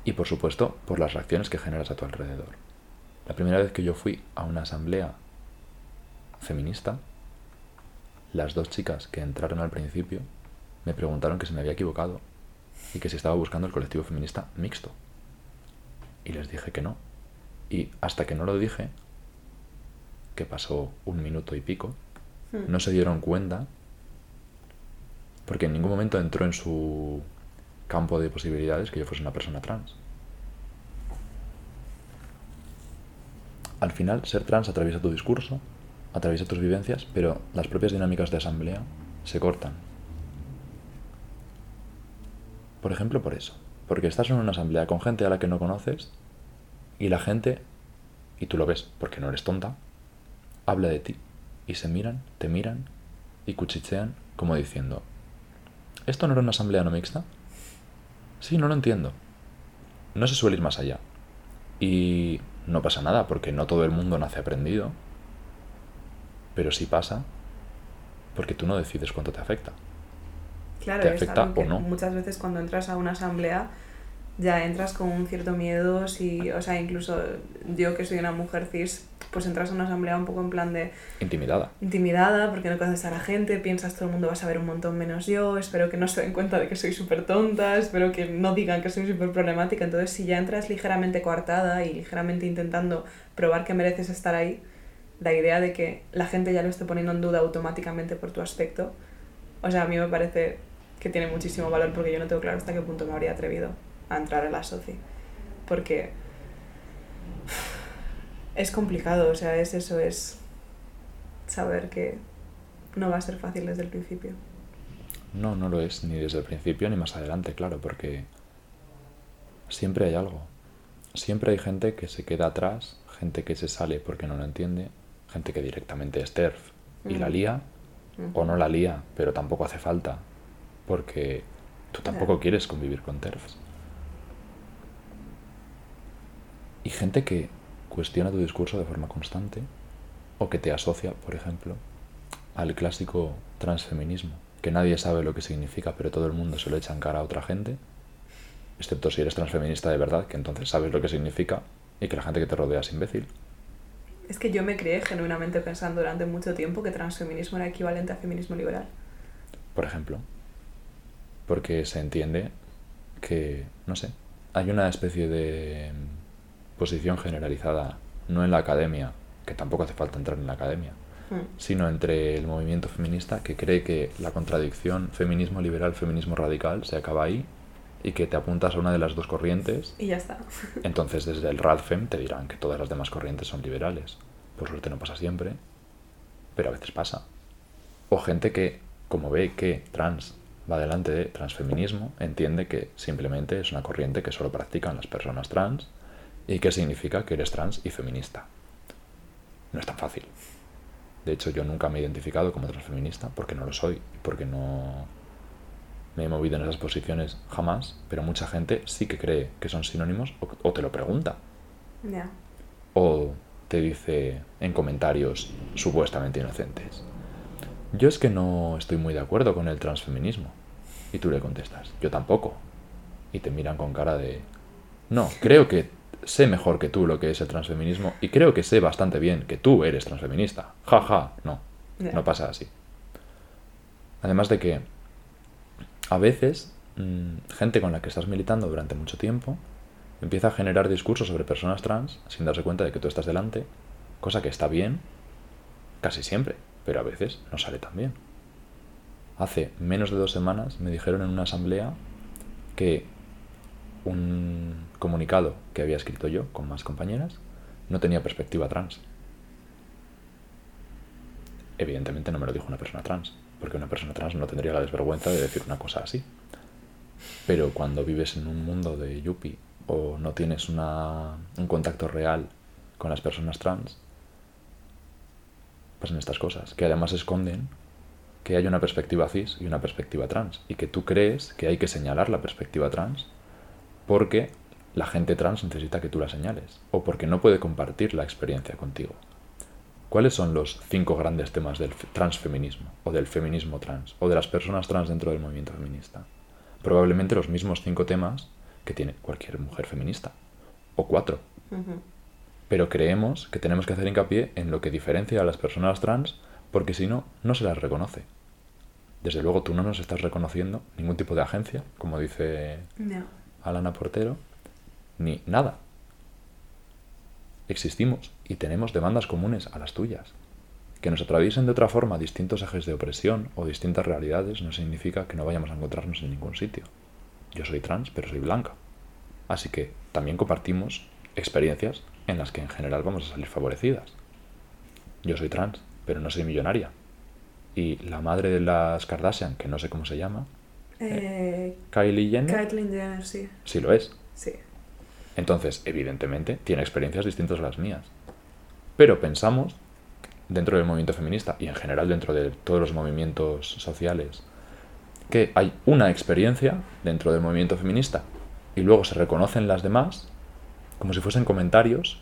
B: Y por supuesto, por las reacciones que generas a tu alrededor. La primera vez que yo fui a una asamblea feminista, las dos chicas que entraron al principio me preguntaron que se me había equivocado y que si estaba buscando el colectivo feminista mixto. Y les dije que no. Y hasta que no lo dije, que pasó un minuto y pico, hmm. no se dieron cuenta, porque en ningún momento entró en su campo de posibilidades que yo fuese una persona trans. Al final, ser trans atraviesa tu discurso, atraviesa tus vivencias, pero las propias dinámicas de asamblea se cortan. Por ejemplo, por eso. Porque estás en una asamblea con gente a la que no conoces y la gente, y tú lo ves porque no eres tonta, habla de ti y se miran, te miran y cuchichean como diciendo, ¿esto no era una asamblea no mixta? Sí, no lo entiendo. No se suele ir más allá. Y no pasa nada porque no todo el mundo nace aprendido. Pero sí pasa porque tú no decides cuánto te afecta.
A: Claro, ¿Te afecta o no? muchas veces cuando entras a una asamblea ya entras con un cierto miedo, si, o sea, incluso yo que soy una mujer cis, pues entras a una asamblea un poco en plan de...
B: Intimidada.
A: Intimidada, porque no conoces a la gente, piensas todo el mundo va a saber un montón menos yo, espero que no se den cuenta de que soy súper tonta, espero que no digan que soy súper problemática, entonces si ya entras ligeramente coartada y ligeramente intentando probar que mereces estar ahí, la idea de que la gente ya lo esté poniendo en duda automáticamente por tu aspecto, o sea, a mí me parece que tiene muchísimo valor porque yo no tengo claro hasta qué punto me habría atrevido a entrar a la SOCI. Porque es complicado, o sea, es eso, es saber que no va a ser fácil desde el principio.
B: No, no lo es, ni desde el principio ni más adelante, claro, porque siempre hay algo. Siempre hay gente que se queda atrás, gente que se sale porque no lo entiende, gente que directamente es TERF y la lía, o no la lía, pero tampoco hace falta, porque tú tampoco quieres convivir con TERFs. Y gente que cuestiona tu discurso de forma constante o que te asocia, por ejemplo, al clásico transfeminismo, que nadie sabe lo que significa, pero todo el mundo se lo echa en cara a otra gente, excepto si eres transfeminista de verdad, que entonces sabes lo que significa y que la gente que te rodea es imbécil.
A: Es que yo me creé genuinamente pensando durante mucho tiempo que transfeminismo era equivalente a feminismo liberal.
B: Por ejemplo. Porque se entiende que, no sé, hay una especie de posición generalizada, no en la academia, que tampoco hace falta entrar en la academia, hmm. sino entre el movimiento feminista que cree que la contradicción feminismo liberal, feminismo radical se acaba ahí y que te apuntas a una de las dos corrientes.
A: Y ya está.
B: Entonces desde el RADFEM te dirán que todas las demás corrientes son liberales. Por suerte no pasa siempre, pero a veces pasa. O gente que, como ve que trans va delante de transfeminismo, entiende que simplemente es una corriente que solo practican las personas trans ¿Y qué significa que eres trans y feminista? No es tan fácil. De hecho, yo nunca me he identificado como transfeminista porque no lo soy, porque no me he movido en esas posiciones jamás, pero mucha gente sí que cree que son sinónimos o, te lo pregunta. O te dice en comentarios supuestamente inocentes. Yo es que no estoy muy de acuerdo con el transfeminismo. Y tú le contestas, yo tampoco. Y te miran con cara de... No, creo que sé mejor que tú lo que es el transfeminismo y creo que sé bastante bien que tú eres transfeminista. Ja, ja, no. No pasa así. Además de que a veces mm, gente con la que estás militando durante mucho tiempo empieza a generar discursos sobre personas trans sin darse cuenta de que tú estás delante, cosa que está bien casi siempre, pero a veces no sale tan bien. Hace menos de dos semanas me dijeron en una asamblea que un comunicado que había escrito yo con más compañeras no tenía perspectiva trans. Evidentemente no me lo dijo una persona trans, porque una persona trans no tendría la desvergüenza de decir una cosa así. Pero cuando vives en un mundo de yuppie o no tienes una- un contacto real con las personas trans, pasan estas cosas, que además esconden que hay una perspectiva cis y una perspectiva trans, y que tú crees que hay que señalar la perspectiva trans porque la gente trans necesita que tú la señales, o porque no puede compartir la experiencia contigo. ¿Cuáles son los cinco grandes temas del transfeminismo, o del feminismo trans, o de las personas trans dentro del movimiento feminista? Probablemente los mismos cinco temas que tiene cualquier mujer feminista, o cuatro. Pero creemos que tenemos que hacer hincapié en lo que diferencia a las personas trans, porque si no, no se las reconoce. Desde luego tú no nos estás reconociendo ningún tipo de agencia, como dice. Alana Portero, ni nada. Existimos y tenemos demandas comunes a las tuyas. Que nos atraviesen de otra forma distintos ejes de opresión o distintas realidades no significa que no vayamos a encontrarnos en ningún sitio. Yo soy trans, pero soy blanca. Así que también compartimos experiencias en las que en general vamos a salir favorecidas. Yo soy trans, pero no soy millonaria. Y la madre de las Kardashian, que no sé cómo se llama,
A: Eh,
B: Kylie Jenner,
A: Caitlyn Jenner, sí.
B: sí lo es.
A: Sí.
B: Entonces, evidentemente, tiene experiencias distintas a las mías. Pero pensamos, dentro del movimiento feminista y en general dentro de todos los movimientos sociales, que hay una experiencia dentro del movimiento feminista y luego se reconocen las demás como si fuesen comentarios.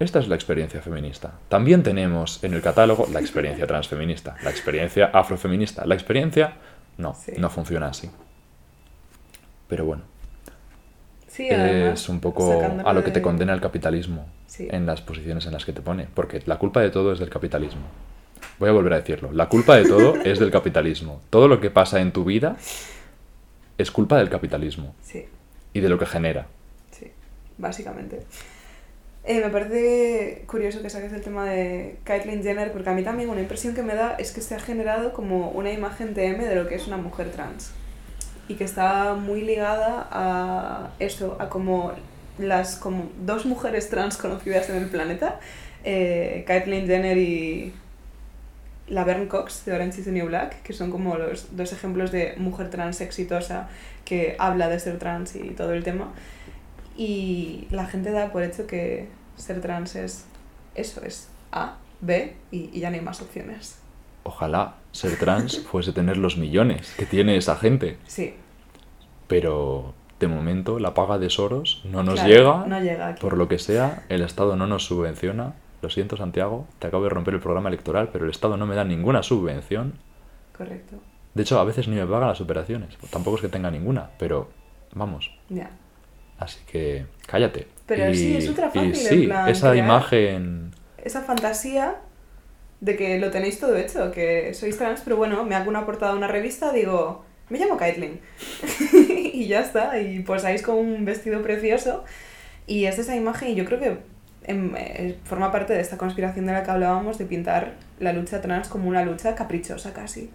B: Esta es la experiencia feminista. También tenemos en el catálogo la experiencia transfeminista, la experiencia afrofeminista, la experiencia... No,
A: Sí.
B: no funciona así. Pero bueno,
A: Sí, además,
B: es un poco a lo que te
A: de-
B: condena el capitalismo
A: Sí.
B: en las posiciones en las que te pone. Porque la culpa de todo es del capitalismo. Voy a volver a decirlo. La culpa de todo es del capitalismo. Todo lo que pasa en tu vida es culpa del capitalismo
A: Sí,
B: y de lo que genera.
A: Básicamente. Eh, me parece curioso que saques el tema de Caitlyn Jenner, porque a mí también una impresión que me da es que se ha generado como una imagen TM de lo que es una mujer trans. Y que está muy ligada a eso, a como las como dos mujeres trans conocidas en el planeta, eh, Caitlyn Jenner y Laverne Cox de Orange is the New Black, que son como los dos ejemplos de mujer trans exitosa que habla de ser trans y todo el tema. Y la gente da por hecho que ser trans es eso, es A, B y, y ya no hay más opciones.
B: Ojalá ser trans fuese tener los millones que tiene esa gente.
A: Sí,
B: Pero de momento la paga de Soros no nos
A: claro,
B: llega.
A: No llega aquí.
B: Por lo que sea, el Estado no nos subvenciona. Lo siento, Santiago, te acabo de romper el programa electoral, pero el Estado no me da ninguna subvención.
A: Correcto.
B: De hecho, a veces ni me paga las operaciones. Tampoco es que tenga ninguna, pero vamos.
A: Ya.
B: Así que cállate.
A: Pero
B: y,
A: sí, es ultra fácil,
B: Y
A: en
B: sí,
A: plan,
B: esa imagen.
A: Esa fantasía de que lo tenéis todo hecho, que sois trans, pero bueno, me hago una portada de una revista, digo, me llamo Caitlyn. y ya está, y posáis con un vestido precioso. Y es esa imagen, y yo creo que em, eh, forma parte de esta conspiración de la que hablábamos, de pintar la lucha trans como una lucha caprichosa casi.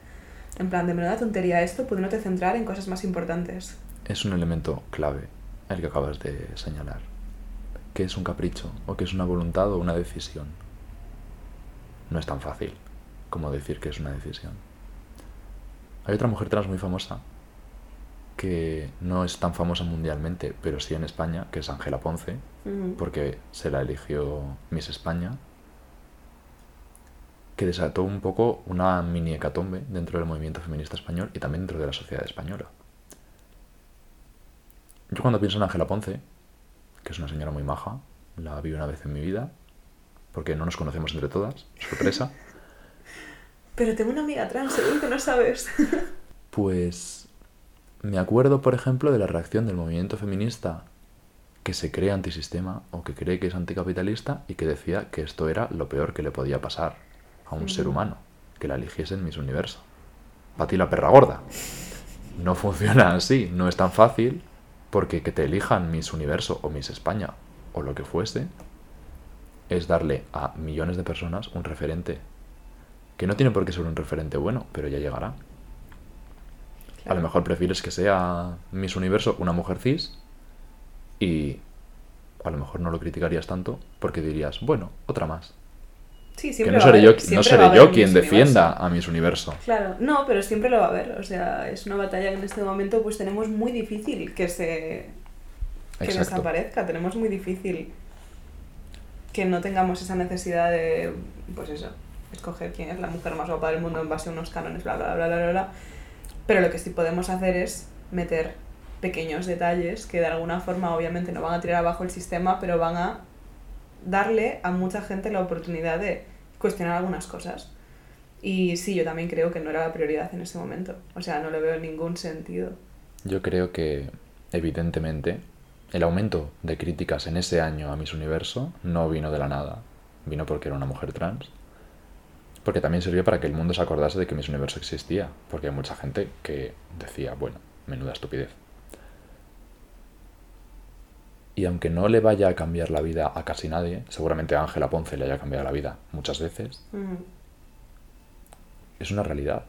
A: En plan, de menuda tontería esto, pudiéndote centrar en cosas más importantes.
B: Es un elemento clave el que acabas de señalar. ¿Qué es un capricho? ¿O qué es una voluntad o una decisión? No es tan fácil como decir que es una decisión. Hay otra mujer trans muy famosa que no es tan famosa mundialmente, pero sí en España, que es Ángela Ponce, porque se la eligió Miss España, que desató un poco una mini hecatombe dentro del movimiento feminista español y también dentro de la sociedad española. Yo cuando pienso en Ángela Ponce, que es una señora muy maja, la vi una vez en mi vida, porque no nos conocemos entre todas, sorpresa,
A: Pero tengo una amiga trans, seguro que no sabes.
B: pues me acuerdo, por ejemplo, de la reacción del movimiento feminista que se cree antisistema o que cree que es anticapitalista y que decía que esto era lo peor que le podía pasar a un ser humano, que la eligiesen Miss Universo. Para ti la perra gorda. No funciona así, no es tan fácil porque que te elijan Miss Universo o Miss España o lo que fuese es darle a millones de personas un referente que no tiene por qué ser un referente bueno, pero ya llegará. A lo mejor prefieres que sea Miss Universo una mujer cis y a lo mejor no lo criticarías tanto porque dirías, bueno, otra más.
A: Sí,
B: Que
A: siempre
B: no
A: va a
B: seré yo, no seré yo quien
A: Universo.
B: defienda a Miss Universo.
A: Claro, no, pero siempre lo va a haber. O sea, es una batalla que en este momento pues tenemos muy difícil que se que
B: Exacto.
A: desaparezca. Tenemos muy difícil que no tengamos esa necesidad de, pues eso, escoger quién es la mujer más guapa del mundo en base a unos cánones, bla, bla, bla, bla, bla, bla. Pero lo que sí podemos hacer es meter pequeños detalles que de alguna forma obviamente no van a tirar abajo el sistema, pero van a darle a mucha gente la oportunidad de cuestionar algunas cosas. Y sí, yo también creo que no era la prioridad en ese momento. O sea, no le veo ningún sentido.
B: Yo creo que, evidentemente, el aumento de críticas en ese año a Miss Universo no vino de la nada. Vino porque era una mujer trans. Porque también sirvió para que el mundo se acordase de que Miss Universo existía. Porque hay mucha gente que decía, bueno, menuda estupidez. Y aunque no le vaya a cambiar la vida a casi nadie, seguramente a Ángela Ponce le haya cambiado la vida muchas veces, es una realidad.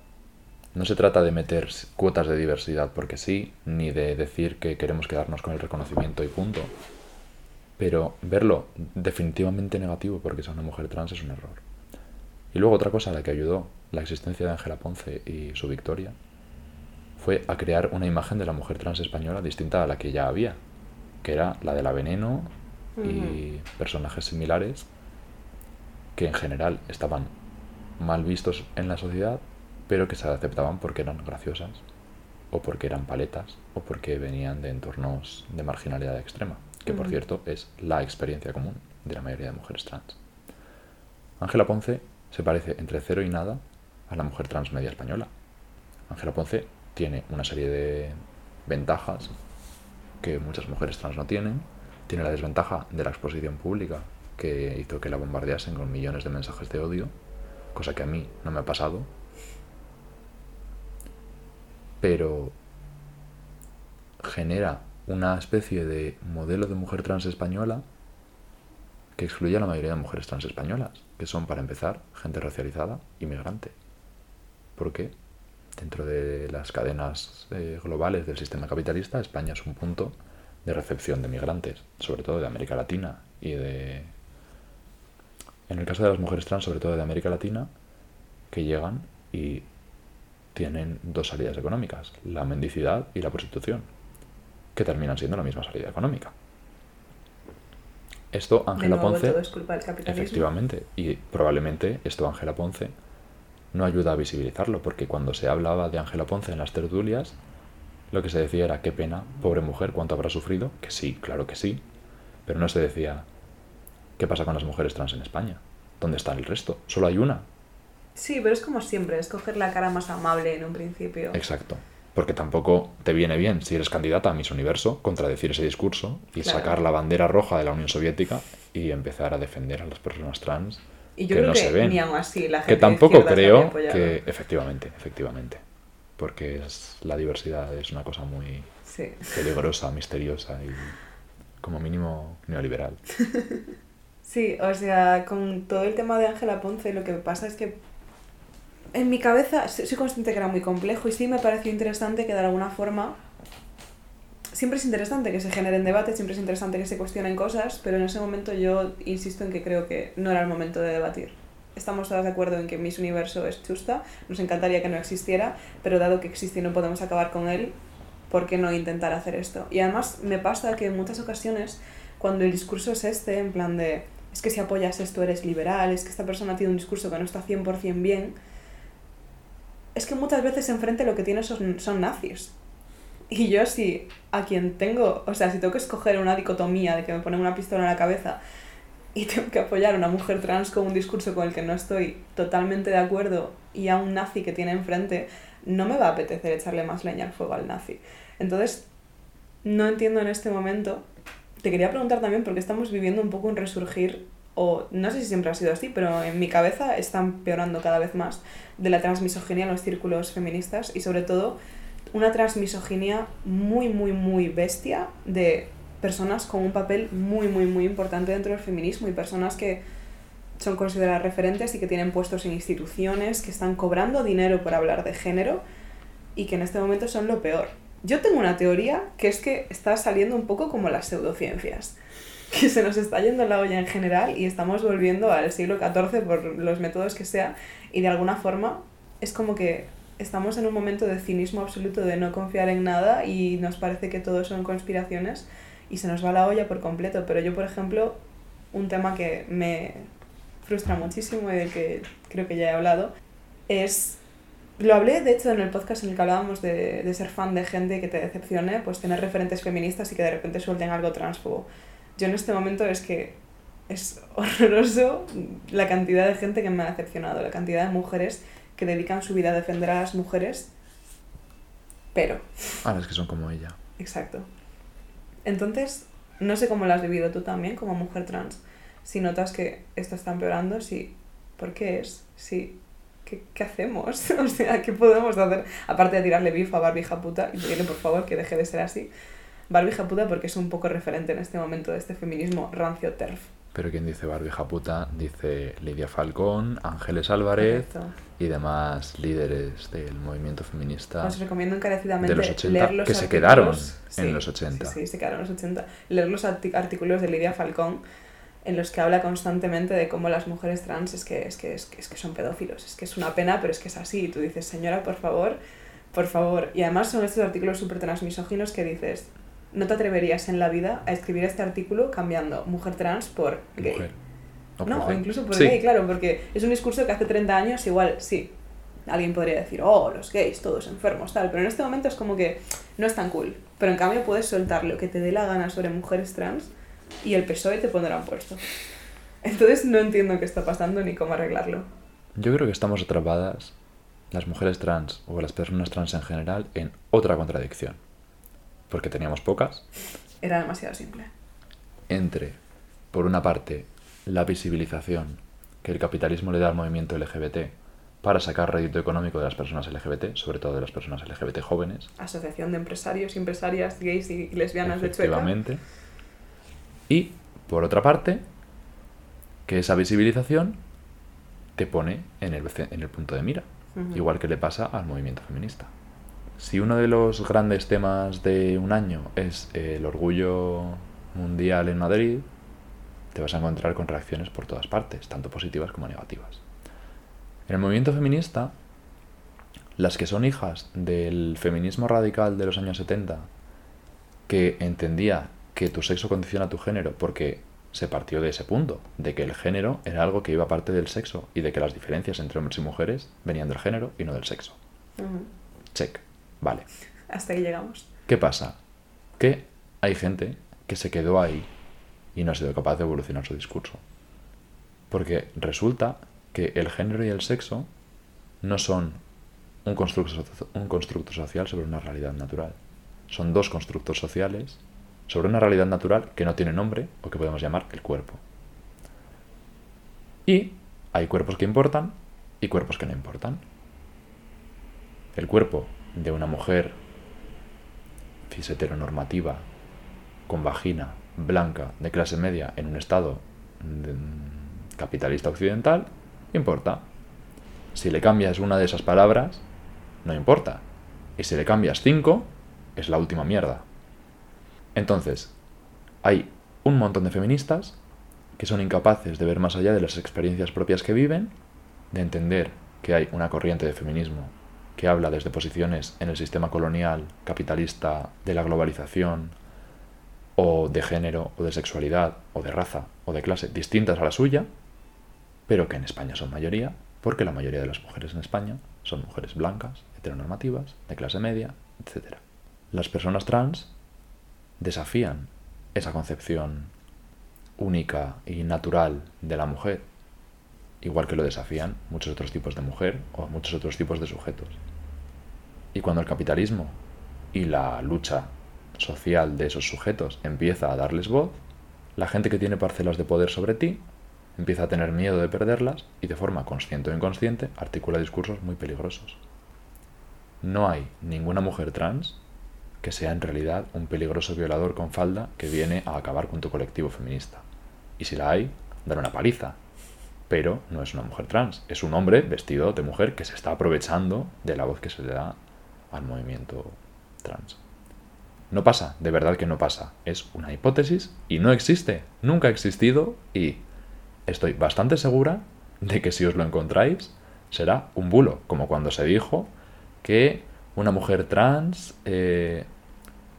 B: No se trata de meter cuotas de diversidad porque sí, ni de decir que queremos quedarnos con el reconocimiento y punto. Pero verlo definitivamente negativo porque sea una mujer trans es un error. Y luego otra cosa a la que ayudó la existencia de Ángela Ponce y su victoria fue a crear una imagen de la mujer trans española distinta a la que ya había, que era la de la veneno y personajes similares que en general estaban mal vistos en la sociedad, pero que se aceptaban porque eran graciosas, o porque eran paletas, o porque venían de entornos de marginalidad extrema, que por cierto es la experiencia común de la mayoría de mujeres trans. Ángela Ponce se parece entre cero y nada a la mujer trans media española. Ángela Ponce tiene una serie de ventajas que muchas mujeres trans no tienen. Tiene la desventaja de la exposición pública, que hizo que la bombardeasen con millones de mensajes de odio, cosa que a mí no me ha pasado. Pero genera una especie de modelo de mujer trans española que excluye a la mayoría de mujeres trans españolas, que son, para empezar, gente racializada y migrante. Porque dentro de las cadenas eh, globales del sistema capitalista, España es un punto de recepción de migrantes, sobre todo de América Latina y de... En el caso de las mujeres trans, sobre todo de América Latina, que llegan y tienen dos salidas económicas, la mendicidad y la prostitución, que terminan siendo la misma salida económica. Esto Ángela Ponce...
A: todo es culpa del capitalismo.
B: Efectivamente, y probablemente esto Ángela Ponce no ayuda a visibilizarlo, porque cuando se hablaba de Ángela Ponce en las tertulias, lo que se decía era, qué pena, pobre mujer, cuánto habrá sufrido, que sí, claro que sí, pero no se decía, ¿qué pasa con las mujeres trans en España? ¿Dónde está el resto? Solo hay una.
A: Sí, pero es como siempre, escoger la cara más amable en un principio.
B: Exacto. Porque tampoco te viene bien, si eres candidata a Miss Universo, contradecir ese discurso y
A: Claro.
B: sacar la bandera roja de la Unión Soviética y empezar a defender a las personas trans
A: Y yo
B: que
A: creo
B: no
A: que
B: se ven.
A: ni aún así la gente
B: que tampoco creo que efectivamente efectivamente porque es, la diversidad es una cosa muy
A: Sí.
B: peligrosa misteriosa y como mínimo neoliberal
A: Sí, o sea, con todo el tema de Ángela Ponce, lo que pasa es que en mi cabeza soy consciente que era muy complejo y sí me pareció interesante que de alguna forma siempre es interesante que se generen debates, siempre es interesante que se cuestionen cosas, pero en ese momento yo insisto en que creo que no era el momento de debatir. Estamos todas de acuerdo en que Miss Universo es justa, nos encantaría que no existiera, pero dado que existe y no podemos acabar con él, ¿por qué no intentar hacer esto? Y además me pasa que en muchas ocasiones, cuando el discurso es este, en plan de, es que si apoyas esto eres liberal, es que esta persona tiene un discurso que no está 100% bien, es que muchas veces enfrente lo que tiene son, son nazis. Y yo si a quien tengo, o sea, si tengo que escoger una dicotomía de que me ponen una pistola en la cabeza y tengo que apoyar a una mujer trans con un discurso con el que no estoy totalmente de acuerdo y a un nazi que tiene enfrente, no me va a apetecer echarle más leña al fuego al nazi. Entonces, no entiendo en este momento te quería preguntar también, porque estamos viviendo un poco un resurgir, o no sé si siempre ha sido así, pero en mi cabeza está empeorando cada vez más, de la transmisoginia en los círculos feministas y sobre todo una transmisoginia muy, muy, muy bestia de personas con un papel muy, muy, muy importante dentro del feminismo y personas que son consideradas referentes y que tienen puestos en instituciones, que están cobrando dinero por hablar de género y que en este momento son lo peor. Yo tengo una teoría que es que está saliendo un poco como las pseudociencias, que se nos está yendo la olla en general y estamos volviendo al siglo XIV por los métodos que sea y de alguna forma es como que estamos en un momento de cinismo absoluto de no confiar en nada y nos parece que todo son conspiraciones y se nos va la olla por completo. Pero yo, por ejemplo, un tema que me frustra muchísimo y del que creo que ya he hablado es lo hablé, de hecho, en el podcast en el que hablábamos de, de, ser fan de gente que te decepcione, pues tener referentes feministas y que de repente suelten algo transfobo. Yo en este momento es que es horroroso la cantidad de gente que me ha decepcionado, la cantidad de mujeres que dedican su vida a defender a las mujeres, pero...
B: Ah, es que son como ella.
A: Exacto. Entonces, no sé cómo lo has vivido tú también como mujer trans. Si notas que esto está empeorando, si... ¿Por qué es? Si ¿Qué, ¿qué, hacemos? o sea, ¿qué podemos hacer? Aparte de tirarle bif a Barbie puta y pedirle por favor que deje de ser así. Barbie hija puta porque es un poco referente en este momento de este feminismo rancio terf.
B: Pero quien dice Barbie hija puta dice Lidia Falcón, Ángeles Álvarez y demás líderes del movimiento feminista.
A: Os recomiendo encarecidamente
B: de los 80,
A: leer los
B: que se quedaron
A: Sí,
B: en los 80.
A: Sí, sí, se quedaron en los 80. Leer los artículos de Lidia Falcón en los que habla constantemente de cómo las mujeres trans es que, es, que, es, que, es que son pedófilos. Es que es una pena, pero es que es así. Y tú dices, señora, por favor, por favor. Y además son estos artículos súper transmisóginos que dices, no te atreverías en la vida a escribir este artículo cambiando mujer trans por gay.
B: Mujer. O
A: No,
B: mujer.
A: incluso por
B: Sí.
A: gay, claro, porque es un discurso que hace 30 años igual, sí, alguien podría decir, oh, los gays, todos enfermos, tal, pero en este momento es como que no es tan cool. Pero en cambio puedes soltar lo que te dé la gana sobre mujeres trans y el PSOE te pondrán puesto. Entonces no entiendo qué está pasando ni cómo arreglarlo.
B: Yo creo que estamos atrapadas, las mujeres trans o las personas trans en general, en otra contradicción. Porque teníamos pocas.
A: Era demasiado simple.
B: Entre, por una parte, la visibilización que el capitalismo le da al movimiento LGBT para sacar rédito económico de las personas LGBT, sobre todo de las personas LGBT jóvenes,
A: Asociación de empresarios y empresarias gays y lesbianas de Chueca.
B: efectivamente. Y, por otra parte, que esa visibilización te pone en el, en el punto de mira, igual que le pasa al movimiento feminista. Si uno de los grandes temas de un año es el orgullo mundial en Madrid, te vas a encontrar con reacciones por todas partes, tanto positivas como negativas. En el movimiento feminista, las que son hijas del feminismo radical de los años 70, que entendía que tu sexo condiciona tu género porque se partió de ese punto, de que el género era algo que iba aparte del sexo y de que las diferencias entre hombres y mujeres venían del género y no del sexo. Check. Vale.
A: Hasta ahí llegamos.
B: ¿Qué pasa? Que hay gente que se quedó ahí y no ha sido capaz de evolucionar su discurso. Porque resulta que el género y el sexo no son un constructo, un constructo social sobre una realidad natural. Son dos constructos sociales sobre una realidad natural que no tiene nombre o que podemos llamar el cuerpo. Y hay cuerpos que importan y cuerpos que no importan. El cuerpo de una mujer cis heteronormativa, con vagina, blanca, de clase media, en un estado mm, capitalista occidental, importa. Si le cambias una de esas palabras, no importa. Y si le cambias cinco, es la última mierda. Entonces, hay un montón de feministas que son incapaces de ver más allá de las experiencias propias que viven, de entender que hay una corriente de feminismo que habla desde posiciones en el sistema colonial, capitalista, de la globalización, o de género, o de sexualidad, o de raza, o de clase, distintas a la suya, pero que en España son mayoría, porque la mayoría de las mujeres en España son mujeres blancas, heteronormativas, de clase media, etc. Las personas trans desafían esa concepción única y natural de la mujer, igual que lo desafían muchos otros tipos de mujer o muchos otros tipos de sujetos. Y cuando el capitalismo y la lucha social de esos sujetos empieza a darles voz, la gente que tiene parcelas de poder sobre ti empieza a tener miedo de perderlas y de forma consciente o inconsciente articula discursos muy peligrosos. No hay ninguna mujer trans que sea en realidad un peligroso violador con falda que viene a acabar con tu colectivo feminista. Y si la hay, dar una paliza. Pero no es una mujer trans, es un hombre vestido de mujer que se está aprovechando de la voz que se le da al movimiento trans. No pasa, de verdad que no pasa. Es una hipótesis y no existe, nunca ha existido y estoy bastante segura de que si os lo encontráis será un bulo, como cuando se dijo que una mujer trans... Eh,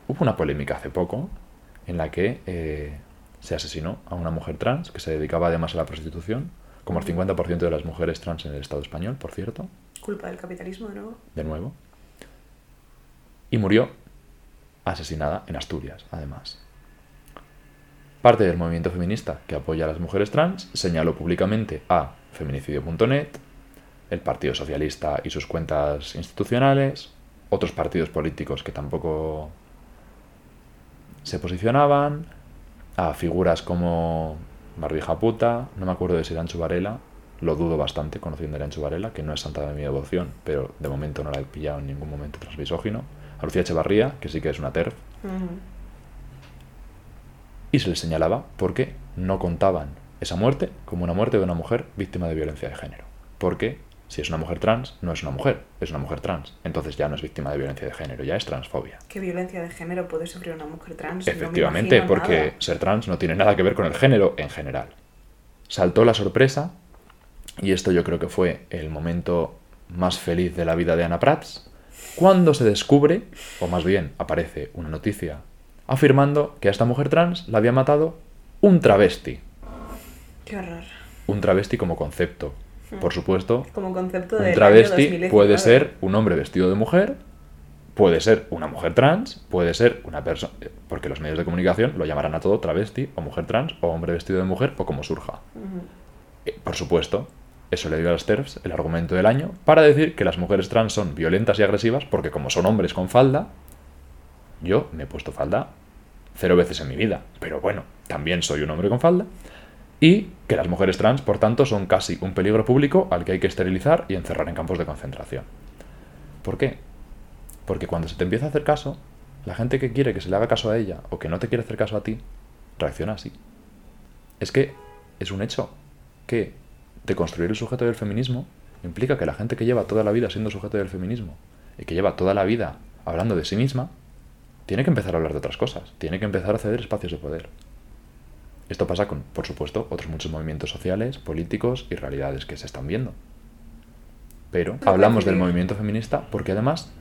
B: hubo una polémica hace poco en la que eh, se asesinó a una mujer trans que se dedicaba además a la prostitución, como el 50% de las mujeres trans en el Estado español, por cierto.
A: Culpa del capitalismo de nuevo.
B: De nuevo. Y murió asesinada en Asturias, además. Parte del movimiento feminista que apoya a las mujeres trans señaló públicamente a feminicidio.net, el Partido Socialista y sus cuentas institucionales, otros partidos políticos que tampoco se posicionaban, a figuras como Barbija Puta, no me acuerdo de si era Ancho Varela, lo dudo bastante conociendo a Ancho Varela, que no es santa de mi devoción, pero de momento no la he pillado en ningún momento tras misógino, a Lucía Echevarría, que sí que es una TERF, y se les señalaba porque no contaban esa muerte como una muerte de una mujer víctima de violencia de género. Porque si es una mujer trans, no es una mujer, es una mujer trans. Entonces ya no es víctima de violencia de género, ya es transfobia.
A: ¿Qué violencia de género puede sufrir una mujer trans?
B: Efectivamente, porque ser trans no tiene nada que ver con el género en general. Saltó la sorpresa, y esto yo creo que fue el momento más feliz de la vida de Ana Prats, cuando se descubre, o más bien aparece una noticia afirmando que a esta mujer trans la había matado un travesti.
A: Qué horror.
B: Un travesti como concepto. Hmm. Por supuesto,
A: como concepto
B: un travesti puede ser un hombre vestido de mujer, puede ser una mujer trans, puede ser una persona, porque los medios de comunicación lo llamarán a todo travesti o mujer trans o hombre vestido de mujer o como surja. Eh, por supuesto, eso le dio a las TERFs el argumento del año para decir que las mujeres trans son violentas y agresivas porque como son hombres con falda, yo me he puesto falda cero veces en mi vida, pero bueno, también soy un hombre con falda. Y que las mujeres trans, por tanto, son casi un peligro público al que hay que esterilizar y encerrar en campos de concentración. ¿Por qué? Porque cuando se te empieza a hacer caso, la gente que quiere que se le haga caso a ella o que no te quiere hacer caso a ti, reacciona así. Es que es un hecho que de construir el sujeto del feminismo implica que la gente que lleva toda la vida siendo sujeto del feminismo y que lleva toda la vida hablando de sí misma, tiene que empezar a hablar de otras cosas, tiene que empezar a ceder espacios de poder. Esto pasa con, por supuesto, otros muchos movimientos sociales, políticos y realidades que se están viendo. Pero hablamos del movimiento feminista porque además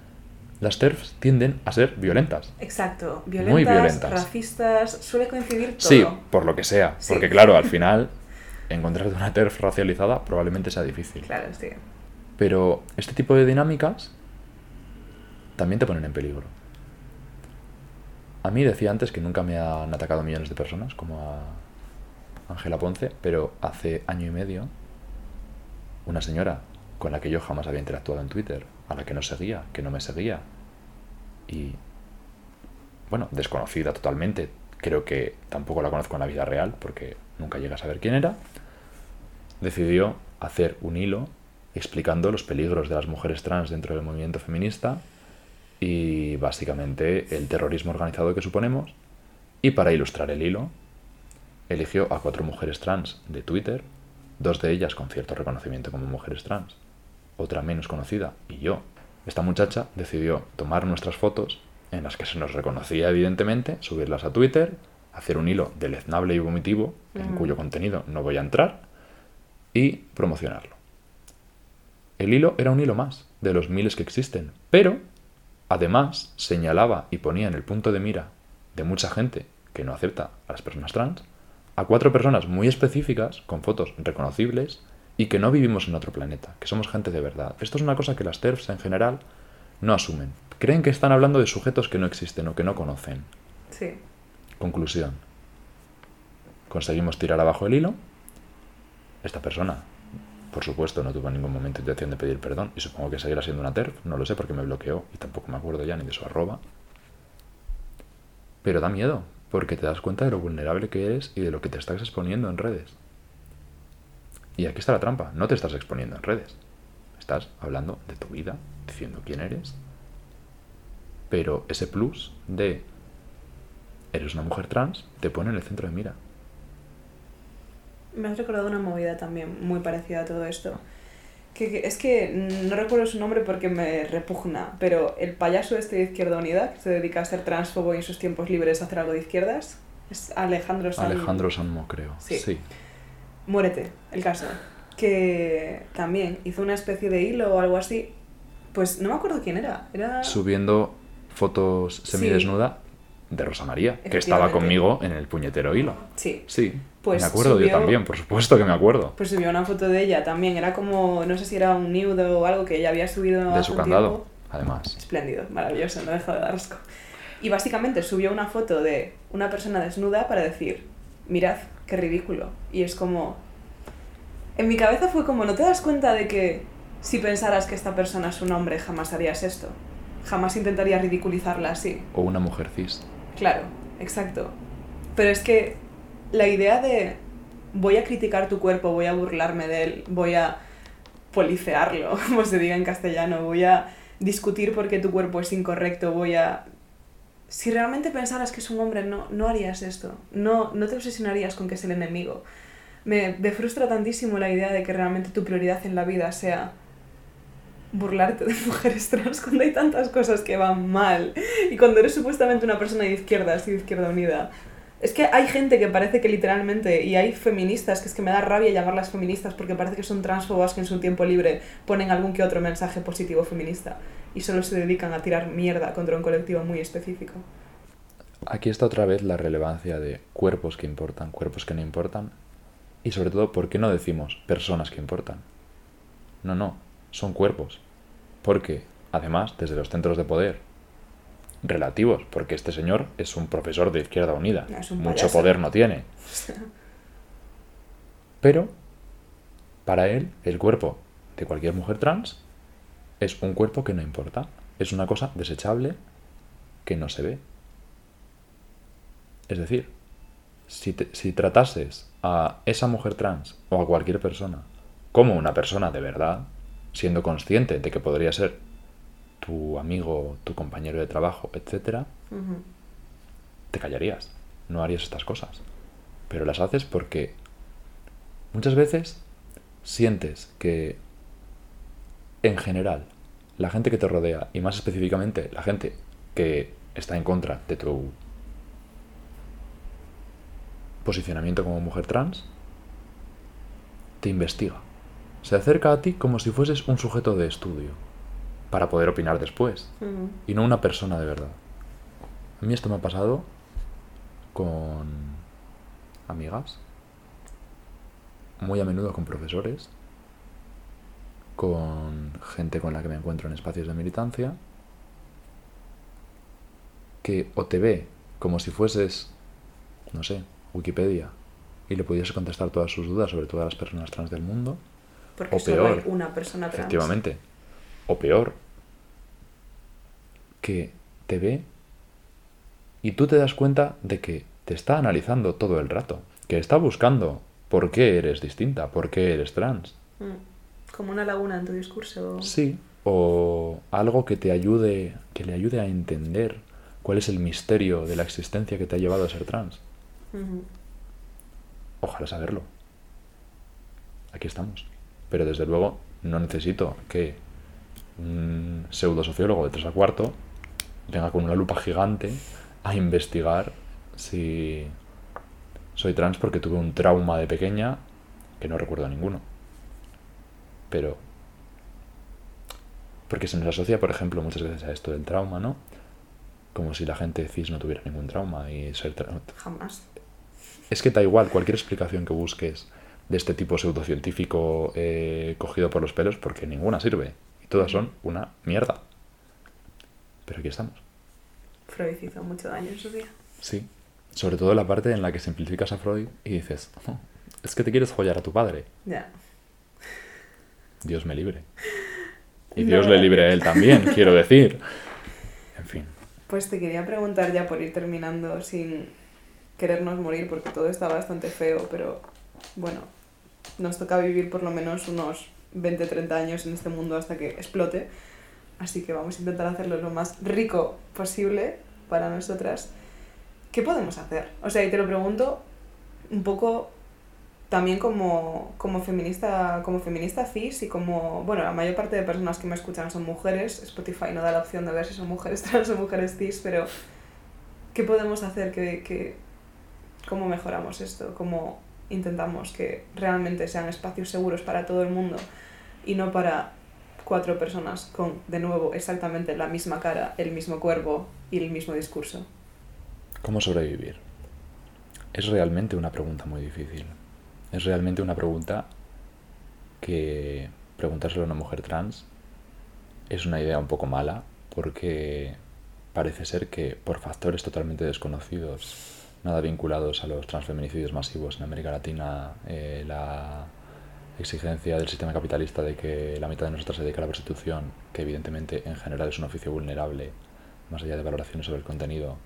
B: las TERFs tienden a ser violentas.
A: Exacto, violentas, muy violentas. racistas, suele coincidir todo.
B: Sí, por lo que sea. Porque claro, al final encontrarte una TERF racializada probablemente sea difícil.
A: Claro, sí.
B: Pero este tipo de dinámicas también te ponen en peligro. A mí decía antes que nunca me han atacado millones de personas, como a Ángela Ponce, pero hace año y medio, una señora con la que yo jamás había interactuado en Twitter, a la que no seguía, que no me seguía, y, bueno, desconocida totalmente, creo que tampoco la conozco en la vida real, porque nunca llega a saber quién era, decidió hacer un hilo explicando los peligros de las mujeres trans dentro del movimiento feminista y básicamente el terrorismo organizado que suponemos. Y para ilustrar el hilo, eligió a cuatro mujeres trans de Twitter, dos de ellas con cierto reconocimiento como mujeres trans, otra menos conocida y yo. Esta muchacha decidió tomar nuestras fotos, en las que se nos reconocía evidentemente, subirlas a Twitter, hacer un hilo deleznable y vomitivo, en cuyo contenido no voy a entrar, y promocionarlo. El hilo era un hilo más, de los miles que existen, pero Además, señalaba y ponía en el punto de mira de mucha gente que no acepta a las personas trans a cuatro personas muy específicas, con fotos reconocibles, y que no vivimos en otro planeta, que somos gente de verdad. Esto es una cosa que las TERFs en general no asumen. Creen que están hablando de sujetos que no existen o que no conocen.
A: Sí.
B: Conclusión. Conseguimos tirar abajo el hilo. Esta persona por supuesto, no tuvo en ningún momento intención de pedir perdón y supongo que seguirá siendo una TERF, no lo sé porque me bloqueó y tampoco me acuerdo ya ni de su arroba. Pero da miedo, porque te das cuenta de lo vulnerable que eres y de lo que te estás exponiendo en redes. Y aquí está la trampa, no te estás exponiendo en redes. Estás hablando de tu vida, diciendo quién eres. Pero ese plus de eres una mujer trans te pone en el centro de mira.
A: Me has recordado una movida también muy parecida a todo esto. Que, que- es que no recuerdo su nombre porque me repugna, pero el payaso este de Izquierda Unida, que se dedica a ser transfobo y en sus tiempos libres a hacer algo de izquierdas, es Alejandro San...
B: Alejandro Sanmo, creo.
A: Sí.
B: sí.
A: Muérete, el caso. Que también hizo una especie de hilo o algo así. Pues no me acuerdo quién era. Era.
B: Subiendo fotos semidesnuda de Rosa María, que estaba conmigo en el puñetero hilo.
A: Sí.
B: Sí,
A: Pues
B: me acuerdo yo
A: subió-
B: también, por supuesto que me acuerdo.
A: Pues subió una foto de ella también. Era como. No sé si era un nude o algo que ella había subido.
B: De su candado,
A: tiempo.
B: además.
A: Espléndido, maravilloso, no deja de dar asco. Y básicamente subió una foto de una persona desnuda para decir: Mirad, qué ridículo. Y es como. En mi cabeza fue como: ¿no te das cuenta de que si pensaras que esta persona es un hombre jamás harías esto? Jamás intentarías ridiculizarla así.
B: O una mujer cis.
A: Claro, exacto. Pero es que la idea de voy a criticar tu cuerpo, voy a burlarme de él, voy a policearlo, como se diga en castellano, voy a discutir por qué tu cuerpo es incorrecto, voy a... Si realmente pensaras que es un hombre, no, no harías esto. No, no te obsesionarías con que es el enemigo. Me, me frustra tantísimo la idea de que realmente tu prioridad en la vida sea burlarte de mujeres trans cuando hay tantas cosas que van mal y cuando eres supuestamente una persona de izquierdas y de izquierda unida. Es que hay gente que parece que literalmente, y hay feministas, que es que me da rabia llamarlas feministas porque parece que son transfobas que en su tiempo libre ponen algún que otro mensaje positivo feminista y solo se dedican a tirar mierda contra un colectivo muy específico.
B: Aquí está otra vez la relevancia de cuerpos que importan, cuerpos que no importan. Y sobre todo, ¿por qué no decimos personas que importan? No, no, son cuerpos. Porque, además, desde los centros de poder relativos, porque este señor es un profesor de Izquierda Unida,
A: Es un
B: mucho poder no tiene. Pero, para él, el cuerpo de cualquier mujer trans es un cuerpo que no importa. Es una cosa desechable que no se ve. Es decir, si, te- si tratases a esa mujer trans o a cualquier persona como una persona de verdad, siendo consciente de que podría ser tu amigo, tu compañero de trabajo, etc., te callarías, no harías estas cosas. Pero las haces porque muchas veces sientes que en general la gente que te rodea y más específicamente la gente que está en contra de tu posicionamiento como mujer trans te investiga. Se acerca a ti como si fueses un sujeto de estudio para poder opinar después y no una persona de verdad. A mí esto me ha pasado con amigas, muy a menudo con profesores, con gente con la que me encuentro en espacios de militancia, que o te ve como si fueses, no sé, Wikipedia, y le pudieses contestar todas sus dudas sobre todas las personas trans del mundo,
A: Porque
B: O
A: solo hay
B: peor.
A: una persona trans.
B: Efectivamente. O peor, que te ve y tú te das cuenta de que te está analizando todo el rato, que está buscando por qué eres distinta, por qué eres trans.
A: Mm. Como una laguna en tu discurso.
B: Sí. O algo que te ayude, que le ayude a entender cuál es el misterio de la existencia que te ha llevado a ser trans. Ojalá saberlo. Aquí estamos. Pero desde luego no necesito que un pseudosociólogo de 3 a cuarto venga con una lupa gigante a investigar si soy trans porque tuve un trauma de pequeña que no recuerdo ninguno. Pero... Porque se nos asocia, por ejemplo, muchas veces a esto del trauma, ¿no? Como si la gente cis no tuviera ningún trauma y ser tra-
A: Jamás.
B: es que da igual cualquier explicación que busques de este tipo pseudocientífico eh, cogido por los pelos, porque ninguna sirve. Y todas son una mierda. Pero aquí estamos.
A: Freud hizo mucho daño en su día.
B: Sí. Sobre todo la parte en la que simplificas a Freud y dices, "Oh, es que te quieres follar a tu padre.
A: Ya.
B: Dios me libre. Y
A: No,
B: Dios le libre a él también, quiero decir. En fin.
A: Pues te quería preguntar ya por ir terminando sin querernos morir porque todo está bastante feo, pero bueno, nos toca vivir por lo menos unos 20-30 años en este mundo hasta que explote. Así que vamos a intentar hacerlo lo más rico posible para nosotras. ¿Qué podemos hacer? O sea, y te lo pregunto un poco también como, como, feminista, como feminista cis y como, bueno, la mayor parte de personas que me escuchan son mujeres, Spotify no da la opción de ver si son mujeres trans o mujeres cis, pero ¿qué podemos hacer? ¿Qué, qué, ¿Cómo mejoramos esto? ¿Cómo intentamos que realmente sean espacios seguros para todo el mundo y no para cuatro personas con, de nuevo, exactamente la misma cara, el mismo cuerpo y el mismo discurso?
B: ¿Cómo sobrevivir? Es realmente una pregunta muy difícil es realmente una pregunta que preguntárselo a una mujer trans es una idea un poco mala porque parece ser que por factores totalmente desconocidos, nada vinculados a los transfeminicidios masivos en América Latina, eh, la exigencia del sistema capitalista de que la mitad de nosotras se dedica a la prostitución, que evidentemente en general es un oficio vulnerable, más allá de valoraciones sobre el contenido,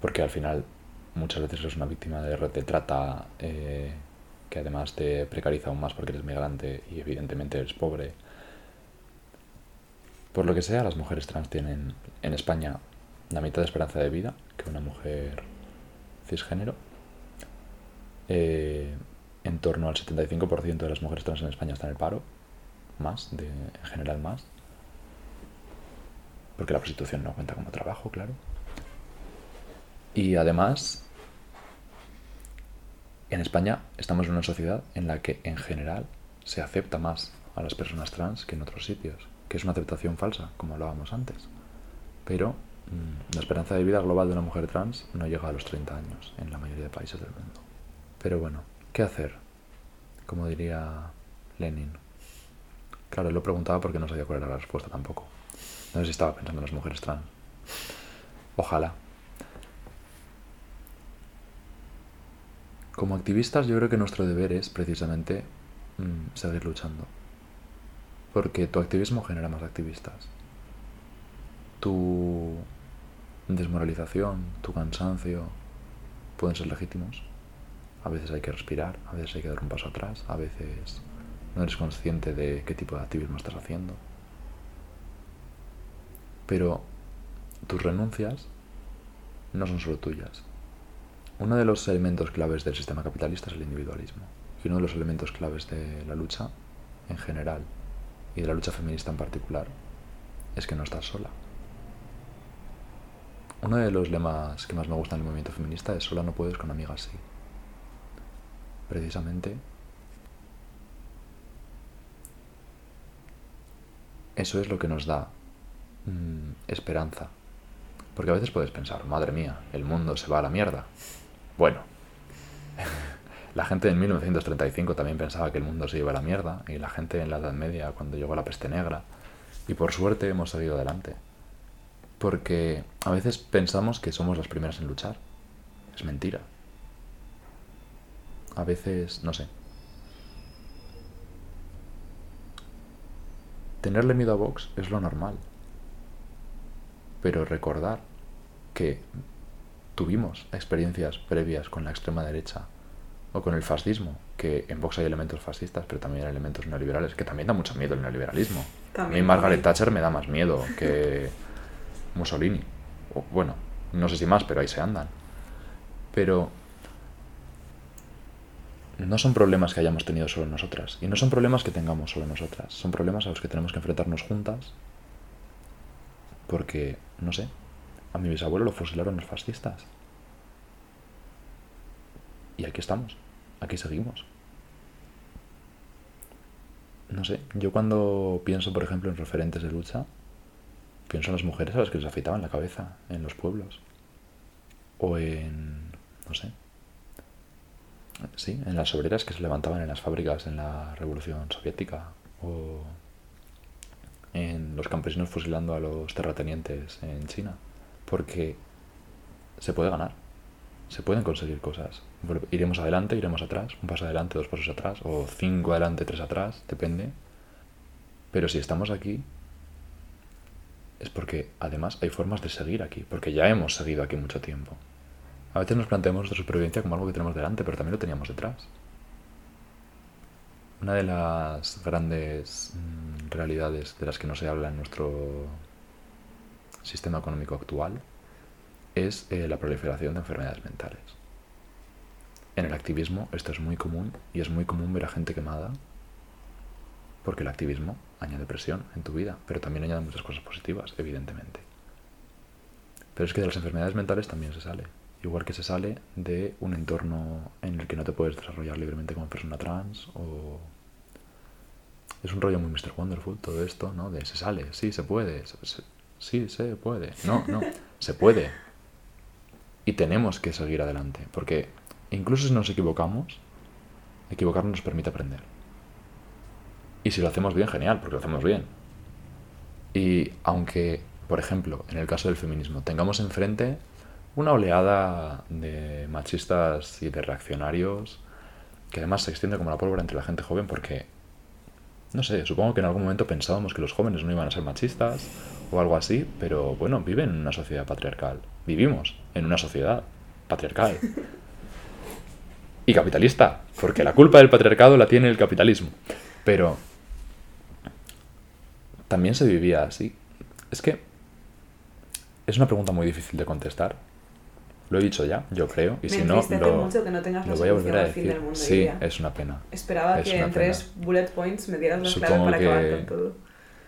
B: porque al final muchas veces eres una víctima de de trata, eh, que además te precariza aún más porque eres migrante y evidentemente eres pobre. Por lo que sea, las mujeres trans tienen en España la mitad de esperanza de vida que una mujer cisgénero. Eh, en torno al 75% de las mujeres trans en España están en el paro, más, de, en general más. Porque la prostitución no cuenta como trabajo, claro. Y además, en España estamos en una sociedad en la que en general se acepta más a las personas trans que en otros sitios, que es una aceptación falsa, como hablábamos antes. Pero mm, la esperanza de vida global de una mujer trans no llega a los 30 años en la mayoría de países del mundo. Pero bueno, ¿qué hacer? Como diría Lenin. Claro, lo preguntaba porque no sabía cuál era la respuesta tampoco. No sé si estaba pensando en las mujeres trans. Ojalá. Como activistas yo creo que nuestro deber es precisamente mm, seguir luchando. Porque tu activismo genera más activistas. Tu desmoralización, tu cansancio pueden ser legítimos. A veces hay que respirar, a veces hay que dar un paso atrás, a veces no eres consciente de qué tipo de activismo estás haciendo. Pero tus renuncias no son solo tuyas, uno de los elementos claves del sistema capitalista es el individualismo. Y uno de los elementos claves de la lucha en general y de la lucha feminista en particular es que no estás sola. Uno de los lemas que más me gustan del movimiento feminista es sola no puedes con amigas sí. Precisamente eso es lo que nos da mm, esperanza. Porque a veces puedes pensar, madre mía, el mundo se va a la mierda. Bueno, la gente en 1935 también pensaba que el mundo se iba a la mierda, y la gente en la Edad Media, cuando llegó la peste negra, y por suerte hemos seguido adelante. Porque a veces pensamos que somos las primeras en luchar. Es mentira. A veces, no sé. Tenerle miedo a Vox es lo normal. Pero recordar que tuvimos experiencias previas con la extrema derecha o con el fascismo, que en Vox hay elementos fascistas, pero también hay elementos neoliberales, que también da mucho miedo el neoliberalismo. a mí Margaret Thatcher me da más miedo que Mussolini. O, bueno, no sé si más, pero ahí se andan. Pero no son problemas que hayamos tenido solo nosotras. Y no son problemas que tengamos solo nosotras. Son problemas a los que tenemos que enfrentarnos juntas. Porque, no sé, a mi bisabuelo lo fusilaron los fascistas. Y aquí estamos, aquí seguimos. No sé, yo cuando pienso, por ejemplo, en referentes de lucha, pienso en las mujeres a las que les afeitaban la cabeza en los pueblos. O en, no sé, sí, en las obreras que se levantaban en las fábricas en la Revolución Soviética. O en los campesinos fusilando a los terratenientes en China porque se puede ganar, se pueden conseguir cosas. Iremos adelante, iremos atrás, un paso adelante, dos pasos atrás, o cinco adelante, tres atrás, depende. Pero si estamos aquí, es porque además hay formas de seguir aquí, porque ya hemos seguido aquí mucho tiempo. A veces nos planteamos nuestra supervivencia como algo que tenemos delante, pero también lo teníamos detrás. Una de las grandes mm, realidades de las que no se habla en nuestro sistema económico actual es eh, la proliferación de enfermedades mentales. En el activismo esto es muy común y es muy común ver a gente quemada porque el activismo añade presión en tu vida, pero también añade muchas cosas positivas, evidentemente. Pero es que de las enfermedades mentales también se sale. Igual que se sale de un entorno en el que no te puedes desarrollar libremente como persona trans o... Es un rollo muy Mr. Wonderful todo esto, ¿no? De se sale, sí, se puede, sí, se puede. No, no, se puede. Y tenemos que seguir adelante, porque incluso si nos equivocamos, equivocarnos nos permite aprender. Y si lo hacemos bien, genial, porque lo hacemos bien. Y aunque, por ejemplo, en el caso del feminismo, tengamos enfrente una oleada de machistas y de reaccionarios que además se extiende como la pólvora entre la gente joven porque, no sé, supongo que en algún momento pensábamos que los jóvenes no iban a ser machistas o algo así, pero bueno, viven en una sociedad patriarcal. Vivimos en una sociedad patriarcal. Y capitalista, porque la culpa del patriarcado la tiene el capitalismo. Pero también se vivía así. Es que es una pregunta muy difícil de contestar. Lo he dicho ya, yo creo, y si no, lo,
A: mucho que no tengas
B: lo voy a volver a decir. sí, es una pena.
A: Esperaba que en tres bullet points me dieras las claves para acabar con todo.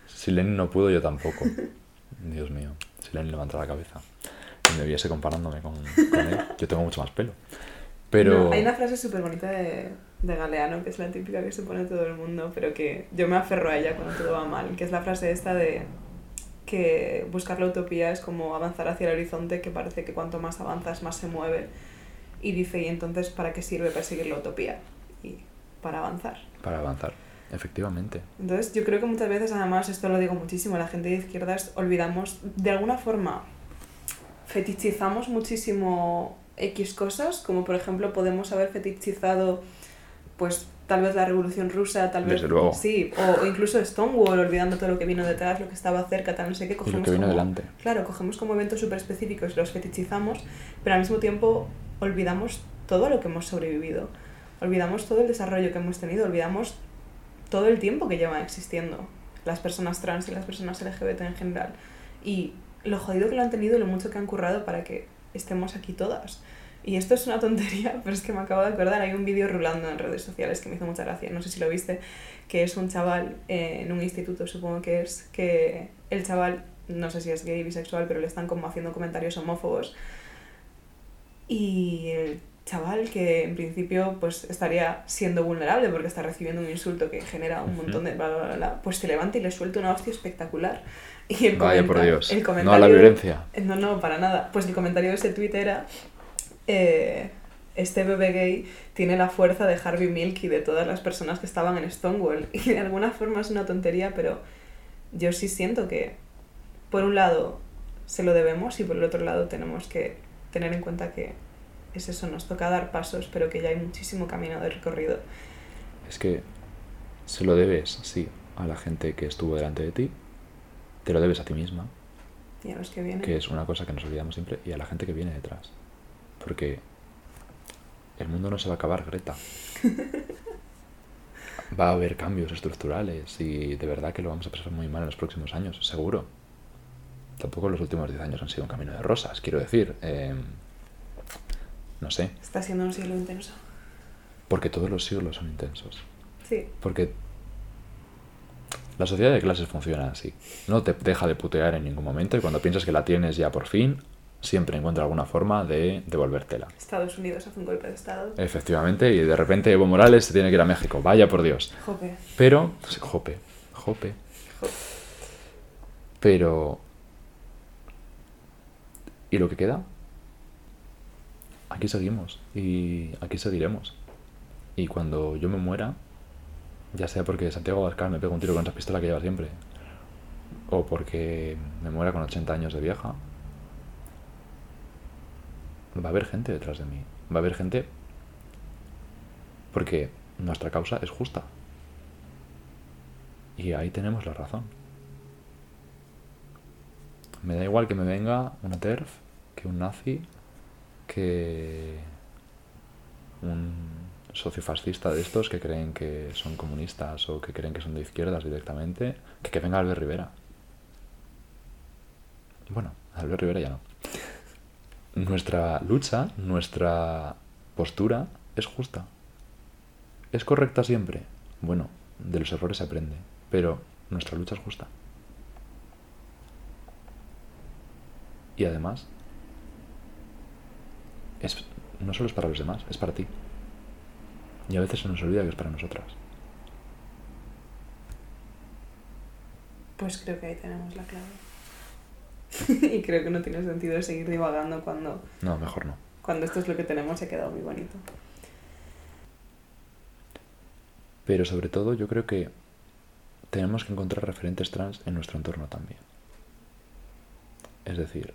B: Si Lenin no pudo, yo tampoco. Dios mío, si Lenin levanta la cabeza y me viese comparándome con, él, yo tengo mucho más pelo. Pero...
A: hay una frase súper bonita de, de Galeano, que es la típica que se pone todo el mundo, pero que yo me aferro a ella cuando todo va mal, que es la frase esta de que buscar la utopía es como avanzar hacia el horizonte, que parece que cuanto más avanzas más se mueve. Y dice, ¿y entonces para qué sirve perseguir la utopía? Y para avanzar.
B: Para avanzar, efectivamente.
A: Entonces yo creo que muchas veces, además, esto lo digo muchísimo, la gente de izquierdas olvidamos, de alguna forma, fetichizamos muchísimo X cosas, como por ejemplo podemos haber fetichizado pues tal vez la Revolución Rusa, tal vez... Sí, o, incluso Stonewall, olvidando todo lo que vino detrás, lo que estaba cerca, tal, no sé qué.
B: Cogemos lo que vino delante.
A: Claro, cogemos como eventos súper específicos, los fetichizamos, pero al mismo tiempo olvidamos todo lo que hemos sobrevivido. Olvidamos todo el desarrollo que hemos tenido, olvidamos todo el tiempo que llevan existiendo las personas trans y las personas LGBT en general. Y lo jodido que lo han tenido y lo mucho que han currado para que estemos aquí todas. Y esto es una tontería, pero es que me acabo de acordar, hay un vídeo rulando en redes sociales que me hizo mucha gracia, no sé si lo viste, que es un chaval eh, en un instituto, supongo que es, que el chaval, no sé si es gay, bisexual, pero le están como haciendo comentarios homófobos. Y el chaval que en principio pues estaría siendo vulnerable porque está recibiendo un insulto que genera un montón de bla, bla, bla, pues se levanta y le suelta una hostia espectacular. Y el
B: Vaya por Dios. El comentario, no a la violencia.
A: No, no, para nada. Pues el comentario de ese tweet era eh, este bebé gay tiene la fuerza de Harvey Milk y de todas las personas que estaban en Stonewall. Y de alguna forma es una tontería, pero yo sí siento que, por un lado, se lo debemos y por el otro lado tenemos que tener en cuenta que es eso, nos toca dar pasos, pero que ya hay muchísimo camino de recorrido.
B: Es que se lo debes, sí, a la gente que estuvo delante de ti, te lo debes a ti misma.
A: Y a los que vienen.
B: Que es una cosa que nos olvidamos siempre, y a la gente que viene detrás. Porque el mundo no se va a acabar, Greta. Va a haber cambios estructurales y de verdad que lo vamos a pasar muy mal en los próximos años, seguro. Tampoco los últimos 10 años han sido un camino de rosas, quiero decir. Em, no sé.
A: Está siendo un siglo intenso.
B: Porque todos los siglos son intensos.
A: Sí.
B: Porque la sociedad de clases funciona así. No te deja de putear en ningún momento y cuando piensas que la tienes ya por fin, siempre encuentra alguna forma de devolvértela.
A: Estados Unidos hace un golpe de Estado.
B: Efectivamente, y de repente Evo Morales se tiene que ir a México. Vaya por Dios.
A: Jope.
B: Pero, jope, jope. Pero... ¿Y lo que queda? Aquí seguimos y aquí seguiremos. Y cuando yo me muera, ya sea porque Santiago Abascal me pega un tiro con esa pistola que lleva siempre, o porque me muera con 80 años de vieja, va a haber gente detrás de mí. Va a haber gente porque nuestra causa es justa. Y ahí tenemos la razón. Me da igual que me venga una TERF, que un nazi, que un socio fascista de estos que creen que son comunistas o que creen que son de izquierdas directamente, que que venga Albert Rivera. Bueno, Albert Rivera ya no. Nuestra lucha, nuestra postura es justa. ¿Es correcta siempre? Bueno, de los errores se aprende, pero nuestra lucha es justa. Y además, es, no solo es para los demás, es para ti. Y a veces se nos olvida que es para nosotras.
A: Pues creo que ahí tenemos la clave. y creo que no tiene sentido seguir divagando cuando,
B: No, mejor no.
A: cuando esto es lo que tenemos y ha quedado muy bonito.
B: Pero sobre todo yo creo que tenemos que encontrar referentes trans en nuestro entorno también. Es decir,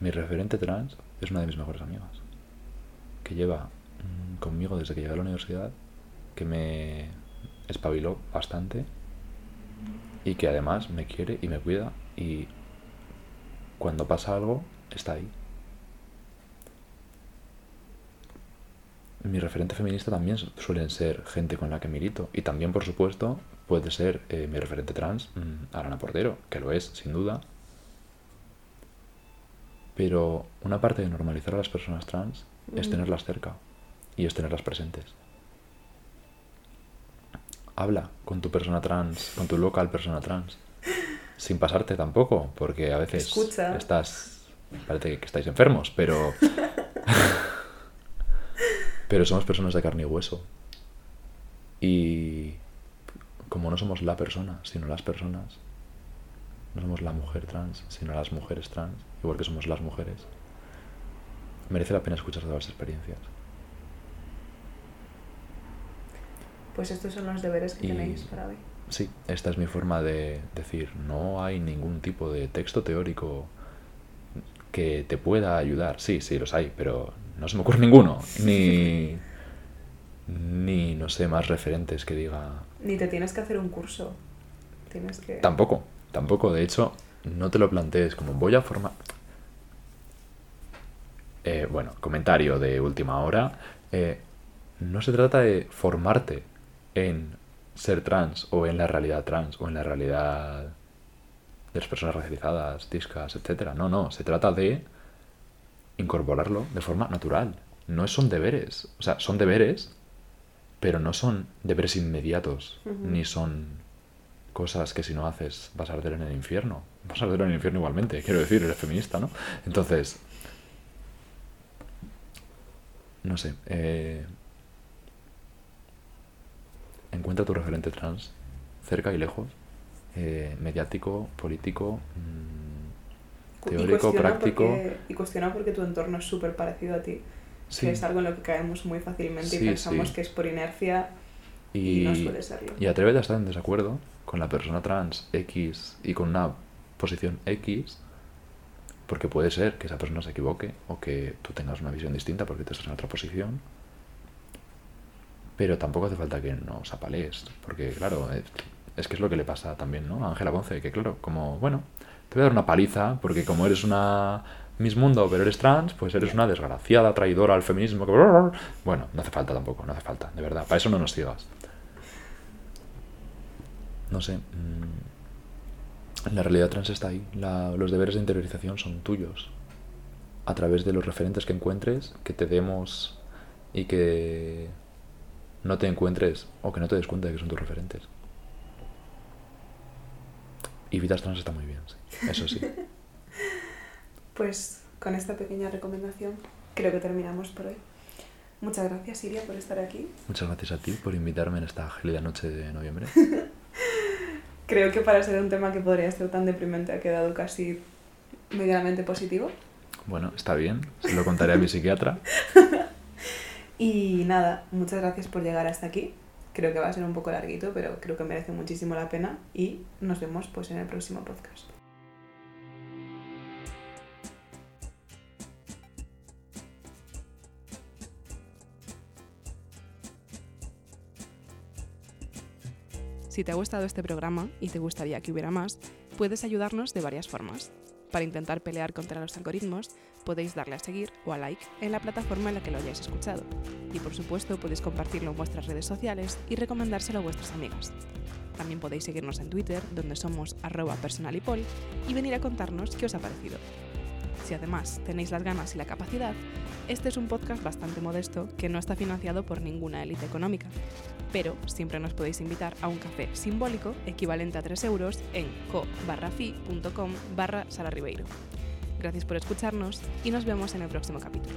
B: mi referente trans es una de mis mejores amigas, que lleva mm, conmigo desde que llegué a la universidad, que me espabiló bastante y que además me quiere y me cuida y cuando pasa algo está ahí. Mi referente feminista también su- suelen ser gente con la que milito. Y también, por supuesto, puede ser eh, mi referente trans, mm, Arana Portero, que lo es, sin duda. Pero una parte de normalizar a las personas trans es
A: Mm.
B: tenerlas cerca y es tenerlas presentes. Habla con tu persona trans, con tu local persona trans, sin pasarte tampoco, porque a veces
A: Escucha.
B: estás, parece que estáis enfermos, pero pero somos personas de carne y hueso. Y como no somos la persona, sino las personas, no somos la mujer trans, sino las mujeres trans, igual que somos las mujeres, merece la pena escuchar todas las experiencias.
A: Pues estos son los deberes que
B: Y-
A: tenéis para hoy.
B: Sí, esta es mi forma de decir, no hay ningún tipo de texto teórico que te pueda ayudar. Sí, sí, los hay, pero no se me ocurre ninguno. Ni, ni no sé, más referentes que diga...
A: Ni te tienes que hacer un curso. Tienes que...
B: Tampoco, tampoco. De hecho, no te lo plantees como voy a formar... Eh, bueno, comentario de última hora. Eh, no se trata de formarte en ser trans o en la realidad trans o en la realidad de las personas racializadas, discas, etcétera. No, no, se trata de incorporarlo de forma natural. No son deberes, o sea, son deberes, pero no son deberes inmediatos, ni son cosas que si no haces vas a arder en el infierno. Vas a arder en el infierno igualmente, quiero decir, eres feminista, ¿no? Entonces, no sé, eh, encuentra tu referente trans cerca y lejos, eh, mediático, político, mm, teórico, práctico.
A: porque- y cuestiona porque tu entorno es súper parecido a ti.
B: Sí.
A: Que es algo en lo que caemos muy fácilmente
B: Sí,
A: y pensamos
B: sí.
A: que es por inercia y,
B: y,
A: no suele serlo.
B: y atrévete a estar en desacuerdo con la persona trans X y con una posición X, porque puede ser que esa persona se equivoque o que tú tengas una visión distinta porque tú estás en otra posición. Pero tampoco hace falta que nos apalees, porque claro, eh, es que es lo que le pasa también, ¿no? A Ángela Ponce, que claro, como, bueno, te voy a dar una paliza, porque como eres una Miss Mundo, pero eres trans, pues eres una desgraciada traidora al feminismo. que- Bueno, no hace falta tampoco, no hace falta, de verdad, para eso no nos sigas. No sé. mm, La realidad trans está ahí. Los deberes de interiorización son tuyos. A través de los referentes que encuentres, que te demos y que no te encuentres o que no te des cuenta de que son tus referentes. Y Vidas Trans está muy bien, sí. Eso sí.
A: Pues con esta pequeña recomendación creo que terminamos por hoy. Muchas gracias, Iria, por estar aquí.
B: Muchas gracias a ti por invitarme en esta gélida noche de noviembre.
A: Creo que para ser un tema que podría ser tan deprimente ha quedado casi medianamente positivo.
B: Bueno, está bien. Se lo contaré a mi psiquiatra.
A: Y nada, muchas gracias por llegar hasta aquí. Creo que va a ser un poco larguito, pero creo que merece muchísimo la pena y nos vemos pues en el próximo podcast. Si te ha gustado este programa y te gustaría que hubiera más, puedes ayudarnos de varias formas. Para intentar pelear contra los algoritmos, podéis darle a seguir o a like en la plataforma en la que lo hayáis escuchado. Y por supuesto podéis compartirlo en vuestras redes sociales y recomendárselo a vuestras amigas. También podéis seguirnos en Twitter, donde somos personalipol, y venir a contarnos qué os ha parecido. Si además tenéis las ganas y la capacidad, este es un podcast bastante modesto que no está financiado por ninguna élite económica, pero siempre nos podéis invitar a un café simbólico equivalente a 3 euros en co-fi.com barra Ribeiro. Gracias por escucharnos y nos vemos en el próximo capítulo.